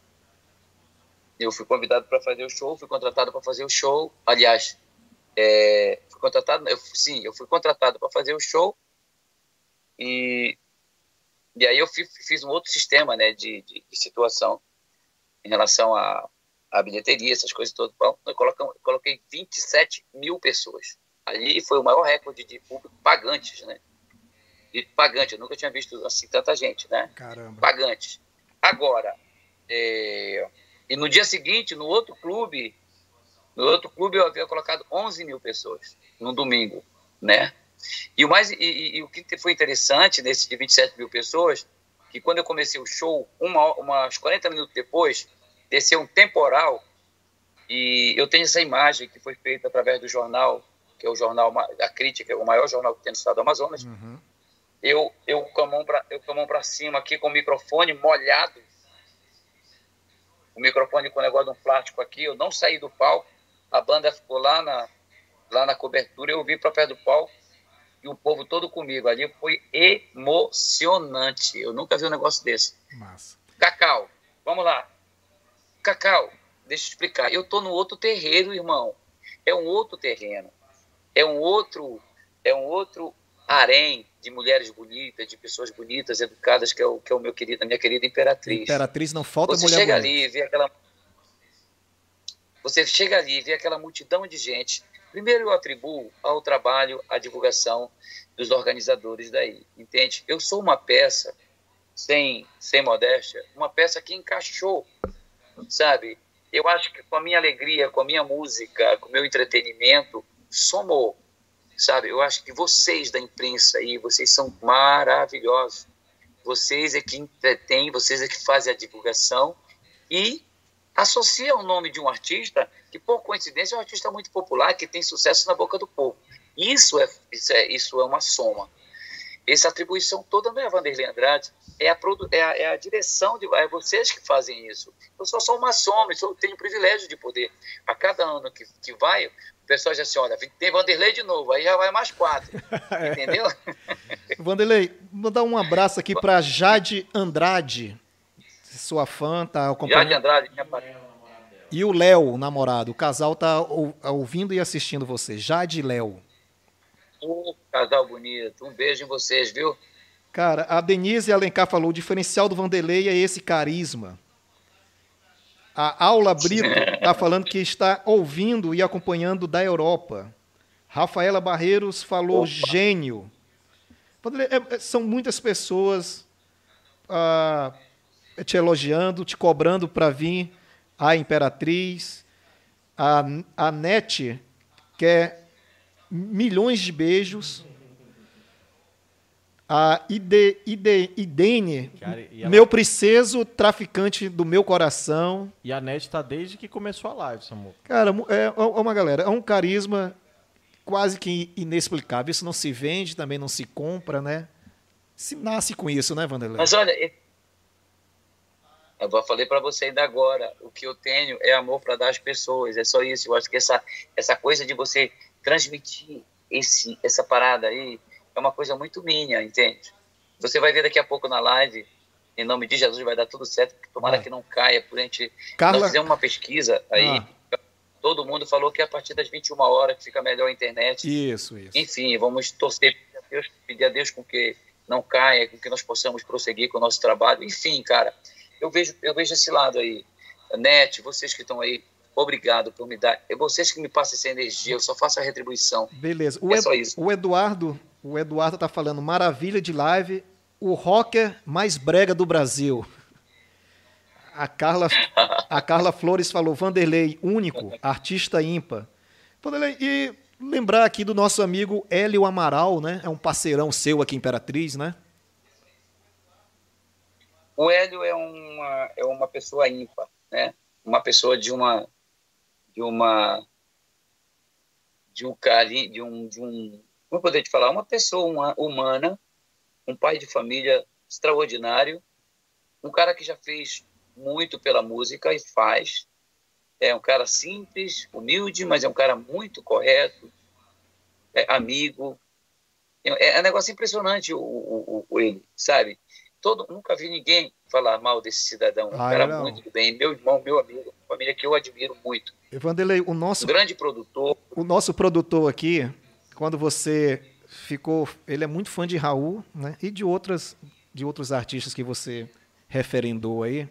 eu fui convidado para fazer o show, fui contratado para fazer o show. Aliás, é, fui contratado, eu, sim, eu fui contratado para fazer o show e e aí eu fiz, fiz um outro sistema, né, de, de, de situação em relação a, a bilheteria, essas coisas todas. Eu coloquei, eu coloquei 27 mil pessoas. Ali foi o maior recorde de público pagantes, né? De pagante, eu nunca tinha visto assim tanta gente, né? Caramba. Pagantes. Agora, é... e no dia seguinte, no outro clube, no outro clube eu havia colocado 11 mil pessoas, no domingo, né? E o mais e, e, e o que foi interessante nesse de 27 mil pessoas, que quando eu comecei o show, uma, umas 40 minutos depois, desceu um temporal e eu tenho essa imagem que foi feita através do jornal, que é o jornal da crítica, o maior jornal que tem no estado do Amazonas. Uhum. Eu, eu com a mão para cima aqui com o microfone molhado. O microfone com o negócio de um plástico aqui, eu não saí do palco. A banda ficou lá na lá na cobertura, eu vim para perto do palco e o povo todo comigo. Ali foi emocionante. Eu nunca vi um negócio desse. Massa. Cacau, vamos lá. Cacau, deixa eu explicar. Eu tô no outro terreiro, irmão. É um outro terreno. É um outro, é um outro harém de mulheres bonitas, de pessoas bonitas, educadas, que é o, que é o meu querido, a minha querida imperatriz. Imperatriz não falta Você mulher chega bonita. ali vê aquela Você chega ali e vê aquela multidão de gente Primeiro, eu atribuo ao trabalho, à divulgação dos organizadores daí, entende? Eu sou uma peça, sem, sem modéstia, uma peça que encaixou, sabe? Eu acho que com a minha alegria, com a minha música, com o meu entretenimento, somou, sabe? Eu acho que vocês da imprensa aí, vocês são maravilhosos. Vocês é que entretêm, vocês é que fazem a divulgação e associa o nome de um artista que, por coincidência, é um artista muito popular, que tem sucesso na boca do povo. Isso é, isso é, isso é uma soma. Essa atribuição toda não é a Vanderlei Andrade, é a, é a, é a direção, de, é vocês que fazem isso. Eu sou só uma soma, eu tenho o privilégio de poder. A cada ano que, que vai, o pessoal já assim, olha, tem Vanderlei de novo, aí já vai mais quatro. é. Entendeu? Vanderlei, mandar um abraço aqui para Jade Andrade, sua fã, tá acompanhando. Jade Andrade, minha e o Léo, o namorado. O casal tá ouvindo e assistindo você. Jade e Léo. Um casal bonito. Um beijo em vocês, viu? Cara, a Denise Alencar falou: o diferencial do Vanderlei é esse carisma. A Aula Brito está falando que está ouvindo e acompanhando da Europa. Rafaela Barreiros falou Opa. gênio. É, é, são muitas pessoas ah, te elogiando, te cobrando para vir a Imperatriz, a, a NET quer milhões de beijos, a Ide, Ide, Idene, Cara, ela... meu preciso traficante do meu coração. E a NET está desde que começou a live, Samu. Cara, é, é uma galera, é um carisma quase que inexplicável. Isso não se vende, também não se compra, né? Se nasce com isso, né, Vanderlei? Mas olha, eu falei para você ainda agora, o que eu tenho é amor para dar às pessoas, é só isso. Eu acho que essa, essa coisa de você transmitir esse, essa parada aí é uma coisa muito minha, entende? Você vai ver daqui a pouco na live, em nome de Jesus vai dar tudo certo, tomara que não caia, por a gente Carla... nós fizemos uma pesquisa aí, ah. todo mundo falou que é a partir das 21 horas que fica melhor a internet. Isso, isso. Enfim, vamos torcer, pedir a Deus, pedir a Deus com que não caia, com que nós possamos prosseguir com o nosso trabalho. Enfim, cara, eu vejo, eu vejo esse lado aí. Net, vocês que estão aí, obrigado por me dar. É vocês que me passam essa energia, eu só faço a retribuição. Beleza. O, é só isso. o Eduardo, o Eduardo tá falando, maravilha de live, o rocker mais brega do Brasil. A Carla, a Carla Flores falou, Vanderlei, único, artista ímpar. Vanderlei, e lembrar aqui do nosso amigo Hélio Amaral, né? É um parceirão seu aqui Imperatriz, né? O Hélio é uma, é uma pessoa ímpar, né? Uma pessoa de uma de uma de um carinho, de um, de um como poder te falar, uma pessoa uma, humana, um pai de família extraordinário, um cara que já fez muito pela música e faz. É um cara simples, humilde, mas é um cara muito correto, é amigo. É, é um negócio impressionante o, o, o, ele, sabe? Todo, nunca vi ninguém falar mal desse cidadão. Um ah, cara não. muito bem, meu irmão, meu amigo, família que eu admiro muito. Vanderlei, o nosso. Um grande produtor. O nosso produtor aqui, quando você ficou. Ele é muito fã de Raul, né? E de, outras, de outros artistas que você referendou aí.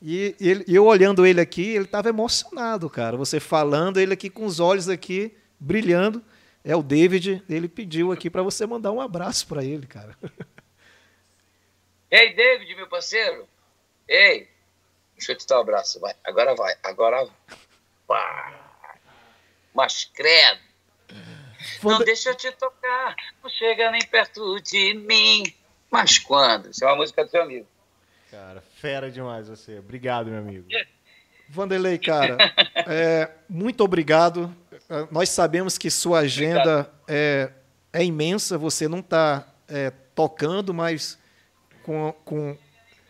E ele, eu olhando ele aqui, ele estava emocionado, cara. Você falando, ele aqui com os olhos aqui brilhando. É o David, ele pediu aqui para você mandar um abraço para ele, cara. Ei, David, meu parceiro. Ei, deixa eu te dar um abraço. Vai, agora vai, agora Pá. Mas credo. Não deixa eu te tocar, não chega nem perto de mim. Mas quando? Isso é uma música do seu amigo. Cara, fera demais você. Obrigado, meu amigo. Vanderlei, cara, é, muito obrigado. É, nós sabemos que sua agenda é, é, imensa, você não está é, tocando, mas com, com,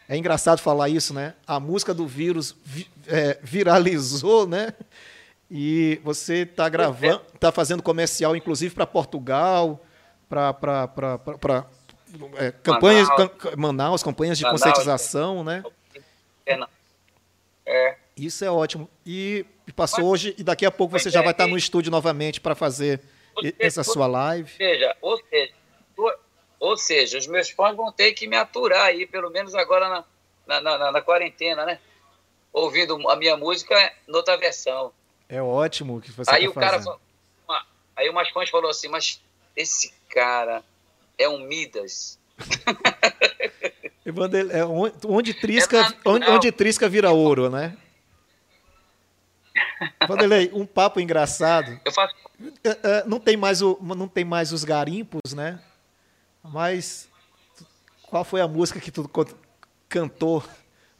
É engraçado falar isso, né? A música do vírus vi, é, viralizou, né? E você está gravando, está fazendo comercial, inclusive para Portugal, para é, campanhas Manaus, Manaus, campanhas de Manaus, conscientização, né? É, é. Isso é ótimo. E passou Mas, hoje e daqui a pouco você já é, vai estar no estúdio novamente para fazer seja, essa sua live. Ou seja, ou seja, ou seja, os meus fãs vão ter que me aturar aí, pelo menos agora na, na, na, na quarentena, né? Ouvindo a minha música noutra versão. É ótimo que você Aí tá o cara falou, aí o Mascões falou assim, mas esse cara é um Midas. é onde, trisca, é onde, onde, trisca vira ouro, né? Vanderlei, um papo engraçado. Eu faço... É, é, não, tem mais o, não tem mais os garimpos, né? Mas qual foi a música que tu cantou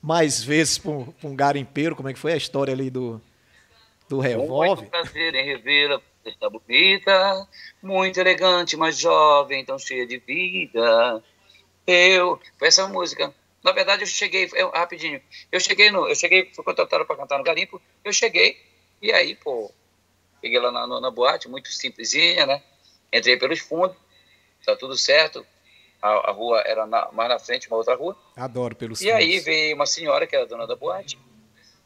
mais vezes para um garimpeiro? Como é que foi a história ali do, do revólver? Muito prazer em revê-la, está bonita, muito elegante, mas jovem, tão cheia de vida. Eu, foi essa música. Na verdade, eu cheguei, eu, rapidinho, eu cheguei no, eu cheguei, fui contratado para cantar no garimpo, eu cheguei, e aí, pô, peguei lá na, na boate, muito simplesinha, né? Entrei pelos fundos, tá tudo certo. A, a rua era na, mais na frente, uma outra rua. Adoro pelos E aí veio uma senhora que era dona da boate,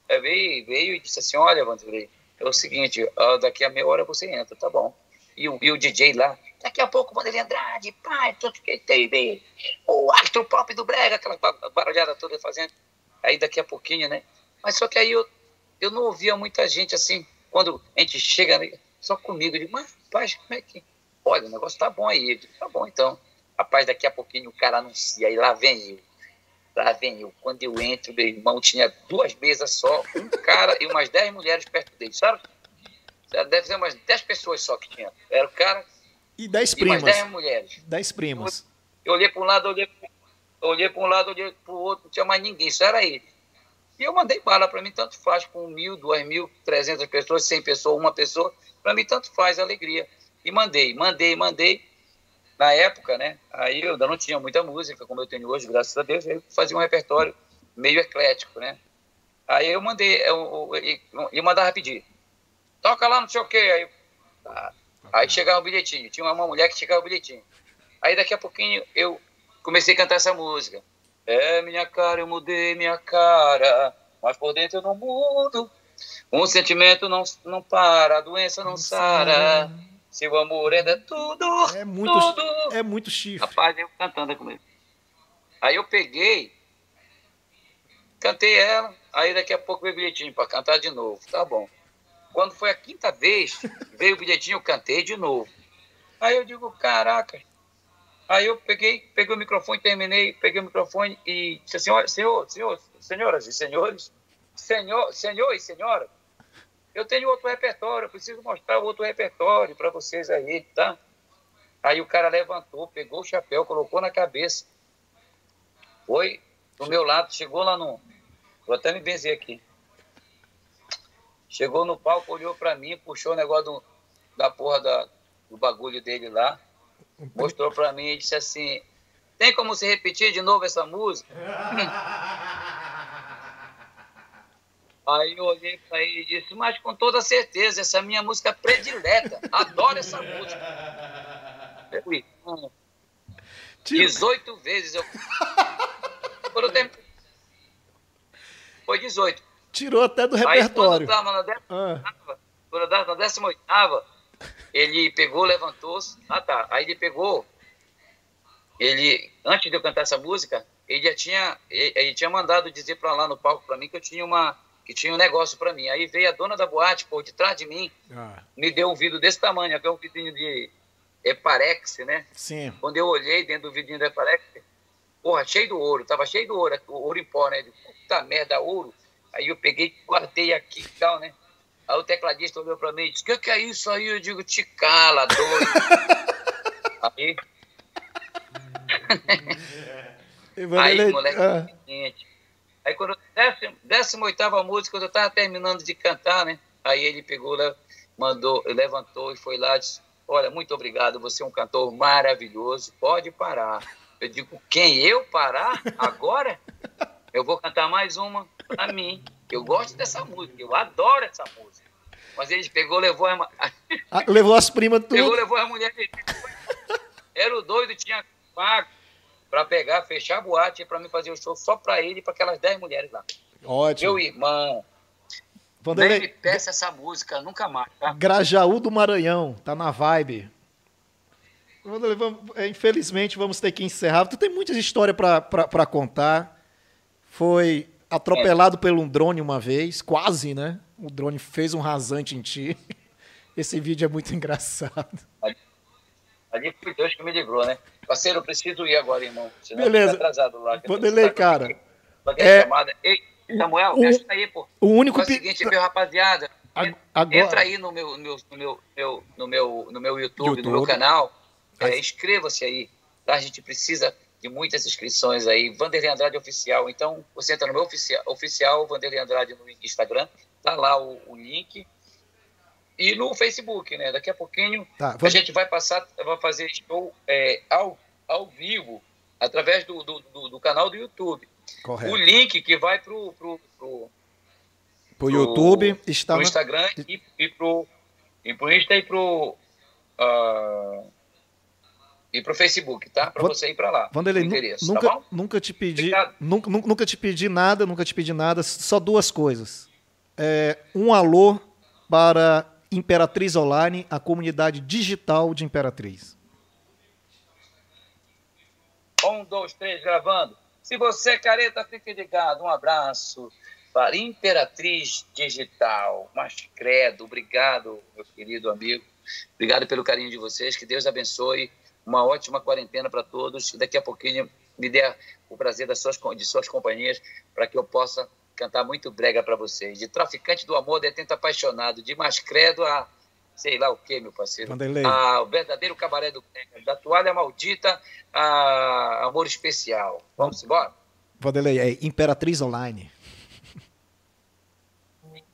veio, veio e disse assim, olha, Vanderlei, é o seguinte, uh, daqui a meia hora você entra, tá bom. E o, e o DJ lá, daqui a pouco, Vanderlei Andrade, pai, tudo que tem, o astro pop do Brega, aquela barulhada toda fazendo. Aí daqui a pouquinho, né? Mas só que aí eu, eu não ouvia muita gente assim, quando a gente chega só comigo, eu digo, mas rapaz, como é que. Olha, o negócio tá bom aí. Eu digo, tá bom então. Rapaz, daqui a pouquinho o cara anuncia, aí lá vem eu. Lá vem eu. Quando eu entro, meu irmão tinha duas mesas só, um cara e umas dez mulheres perto dele, sabe? Deve ser umas dez pessoas só que tinha. Era o cara. E dez e primas. dez mulheres. Dez primas. Eu olhei para um lado, olhei, olhei para um lado, olhei para o outro, não tinha mais ninguém, só era ele. E eu mandei bala, para mim tanto faz, com mil, duas mil, trezentas pessoas, cem pessoas, uma pessoa, para mim tanto faz, alegria. E mandei, mandei, mandei na época, né? Aí eu ainda não tinha muita música, como eu tenho hoje, graças a Deus, eu fazia um repertório meio eclético, né? Aí eu mandei, eu, eu, eu mandava pedir. Toca lá, não sei o quê. Aí, tá. aí chegava o bilhetinho. Tinha uma mulher que chegava o bilhetinho. Aí daqui a pouquinho eu comecei a cantar essa música. É minha cara, eu mudei minha cara, mas por dentro eu não mudo. Um sentimento não, não para, a doença não, não sara. Seu amor é tudo. É muito, tudo. é muito chifre. Rapaz, eu cantando comigo. Aí eu peguei, cantei ela, aí daqui a pouco veio o bilhetinho para cantar de novo. Tá bom. Quando foi a quinta vez, veio o bilhetinho, eu cantei de novo. Aí eu digo, caraca. Aí eu peguei, peguei o microfone, terminei, peguei o microfone e disse assim, senhor, senhor, senhor, senhoras e senhores, senhor, senhor e senhora, eu tenho outro repertório, eu preciso mostrar outro repertório para vocês aí, tá? Aí o cara levantou, pegou o chapéu, colocou na cabeça, foi do meu lado, chegou lá no. Vou até me benzer aqui. Chegou no palco, olhou para mim, puxou o negócio do, da porra da, do bagulho dele lá, mostrou para mim e disse assim: tem como se repetir de novo essa música? Aí eu olhei para ele e disse, mas com toda certeza, essa é a minha música predileta. Adoro essa música. Eu fui. 18 vezes eu. Quando eu terminei... Foi 18. Tirou até do repertório. Aí, quando eu tava na 18 ah. ele pegou, levantou-se. Ah, tá. Aí ele pegou. Ele, antes de eu cantar essa música, ele já tinha, ele, ele tinha mandado dizer para lá no palco para mim que eu tinha uma que tinha um negócio para mim. Aí veio a dona da boate por detrás de mim, ah. me deu um vidro desse tamanho, que é um vidrinho de Eparex, né? Sim. Quando eu olhei dentro do vidrinho do Eparex, porra, cheio do ouro, tava cheio do ouro, ouro em pó, né? Puta merda, ouro. Aí eu peguei, guardei aqui e tal, né? Aí o tecladista olhou para mim e disse: O que, que é isso aí? Eu digo: Te cala, doido. aí. aí, moleque, ah. Aí quando décima oitava música, quando eu estava terminando de cantar, né? Aí ele pegou, mandou, levantou e foi lá e disse, olha, muito obrigado, você é um cantor maravilhoso, pode parar. Eu digo, quem? Eu parar? Agora? Eu vou cantar mais uma para mim. Eu gosto dessa música, eu adoro essa música. Mas ele pegou, levou a... Ah, levou as primas tudo. Pegou, levou as mulheres. Era o doido, tinha pago para pegar, fechar a boate para mim fazer o show só para ele e para aquelas 10 mulheres lá. Ótimo. Meu irmão. Vanderlei... Nem me peça essa música, nunca mais, tá? Grajaú do Maranhão, tá na vibe. Vanderlei, vamos, é, infelizmente vamos ter que encerrar. Tu tem muitas histórias para contar. Foi atropelado é. por um drone uma vez, quase, né? O drone fez um rasante em ti. Esse vídeo é muito engraçado. Ali foi Deus que me livrou, né? Parceiro, eu preciso ir agora, irmão. Senão Beleza. atrasado lá. Vanderlei, cara. É... Ei, Samuel, o, me ajuda aí, pô. O único... É o seguinte, meu rapaziada. Agora... Entra aí no meu, no meu, meu, no meu, no meu YouTube, YouTube. no meu canal. É, inscreva-se aí. Tá? A gente precisa de muitas inscrições aí. Vanderlei Andrade Oficial. Então, você entra no meu oficial, oficial Vanderlei Andrade no Instagram. Tá lá o, o link e no Facebook, né? Daqui a pouquinho tá, a gente vai passar, vai fazer show é, ao, ao vivo através do, do, do, do canal do YouTube. Correto. O link que vai pro, pro, pro, pro YouTube está pro Instagram e, e pro e pro Insta e pro uh, e pro Facebook, tá? Para você ir para lá. Vanderlei, nunca, tá nunca te pedi, nunca, nunca te pedi nada, nunca te pedi nada, só duas coisas. É, um alô para Imperatriz Online, a comunidade digital de Imperatriz. Um, dois, três, gravando. Se você é careta, fique ligado. Um abraço para Imperatriz Digital. Mas credo, obrigado, meu querido amigo. Obrigado pelo carinho de vocês. Que Deus abençoe. Uma ótima quarentena para todos. Daqui a pouquinho me dê o prazer das suas, de suas companhias para que eu possa cantar muito brega para vocês. De traficante do amor, detento apaixonado, de mais credo a sei lá o que, meu parceiro. Vanderlei. A, o verdadeiro cabaré do da toalha maldita a amor especial. Vamos embora? Vanderlei, é Imperatriz Online.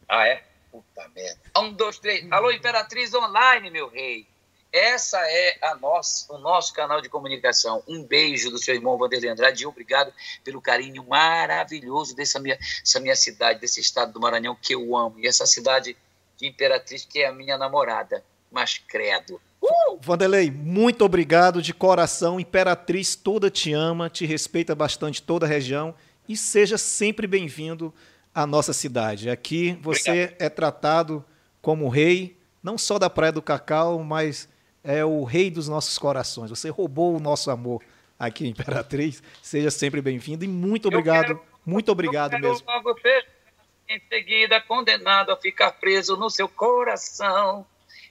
Ah, é? Puta merda. Um, dois, três. Alô, Imperatriz Online, meu rei. Essa é a nossa, o nosso canal de comunicação. Um beijo do seu irmão Vanderlei Andrade e obrigado pelo carinho maravilhoso dessa minha, dessa minha cidade, desse estado do Maranhão que eu amo. E essa cidade de Imperatriz que é a minha namorada. Mas credo. Uh! Vanderlei, muito obrigado de coração. Imperatriz toda te ama, te respeita bastante toda a região e seja sempre bem-vindo à nossa cidade. Aqui você obrigado. é tratado como rei, não só da Praia do Cacau, mas é o rei dos nossos corações. Você roubou o nosso amor aqui, Imperatriz. Seja sempre bem-vindo e muito obrigado. Quero, muito obrigado mesmo. Você, em seguida, condenado a ficar preso no seu coração.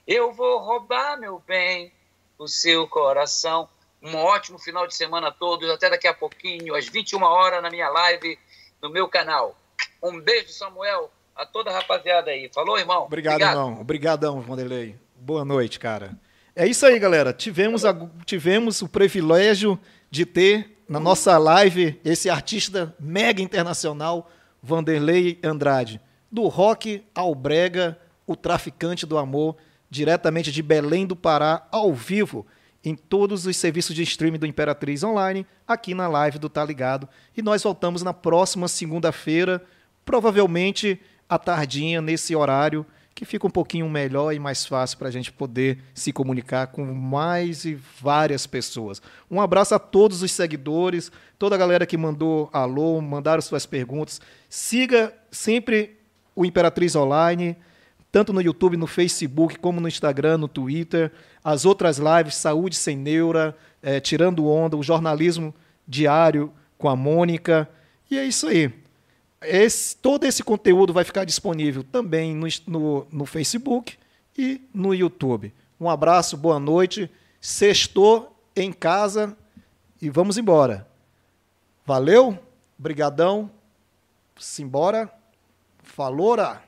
Eu vou roubar, meu bem, o seu coração. Um ótimo final de semana a todos. Até daqui a pouquinho, às 21 horas, na minha live, no meu canal. Um beijo, Samuel. a toda a rapaziada aí. Falou, irmão? Obrigado, Obrigado. irmão. Obrigadão, Vanderlei. Boa noite, cara. É isso aí, galera. Tivemos, a, tivemos o privilégio de ter na nossa live esse artista mega internacional, Vanderlei Andrade. Do rock ao brega, o traficante do amor, diretamente de Belém do Pará, ao vivo, em todos os serviços de streaming do Imperatriz Online, aqui na live do Tá Ligado. E nós voltamos na próxima segunda-feira, provavelmente à tardinha, nesse horário que fica um pouquinho melhor e mais fácil para a gente poder se comunicar com mais e várias pessoas. Um abraço a todos os seguidores, toda a galera que mandou alô, mandaram suas perguntas. Siga sempre o Imperatriz Online, tanto no YouTube, no Facebook, como no Instagram, no Twitter. As outras lives, Saúde Sem Neura, é, Tirando Onda, o jornalismo diário com a Mônica. E é isso aí. Esse, todo esse conteúdo vai ficar disponível também no, no, no Facebook e no YouTube. Um abraço, boa noite. Sextou em casa e vamos embora. Valeu, brigadão. Simbora. Falora.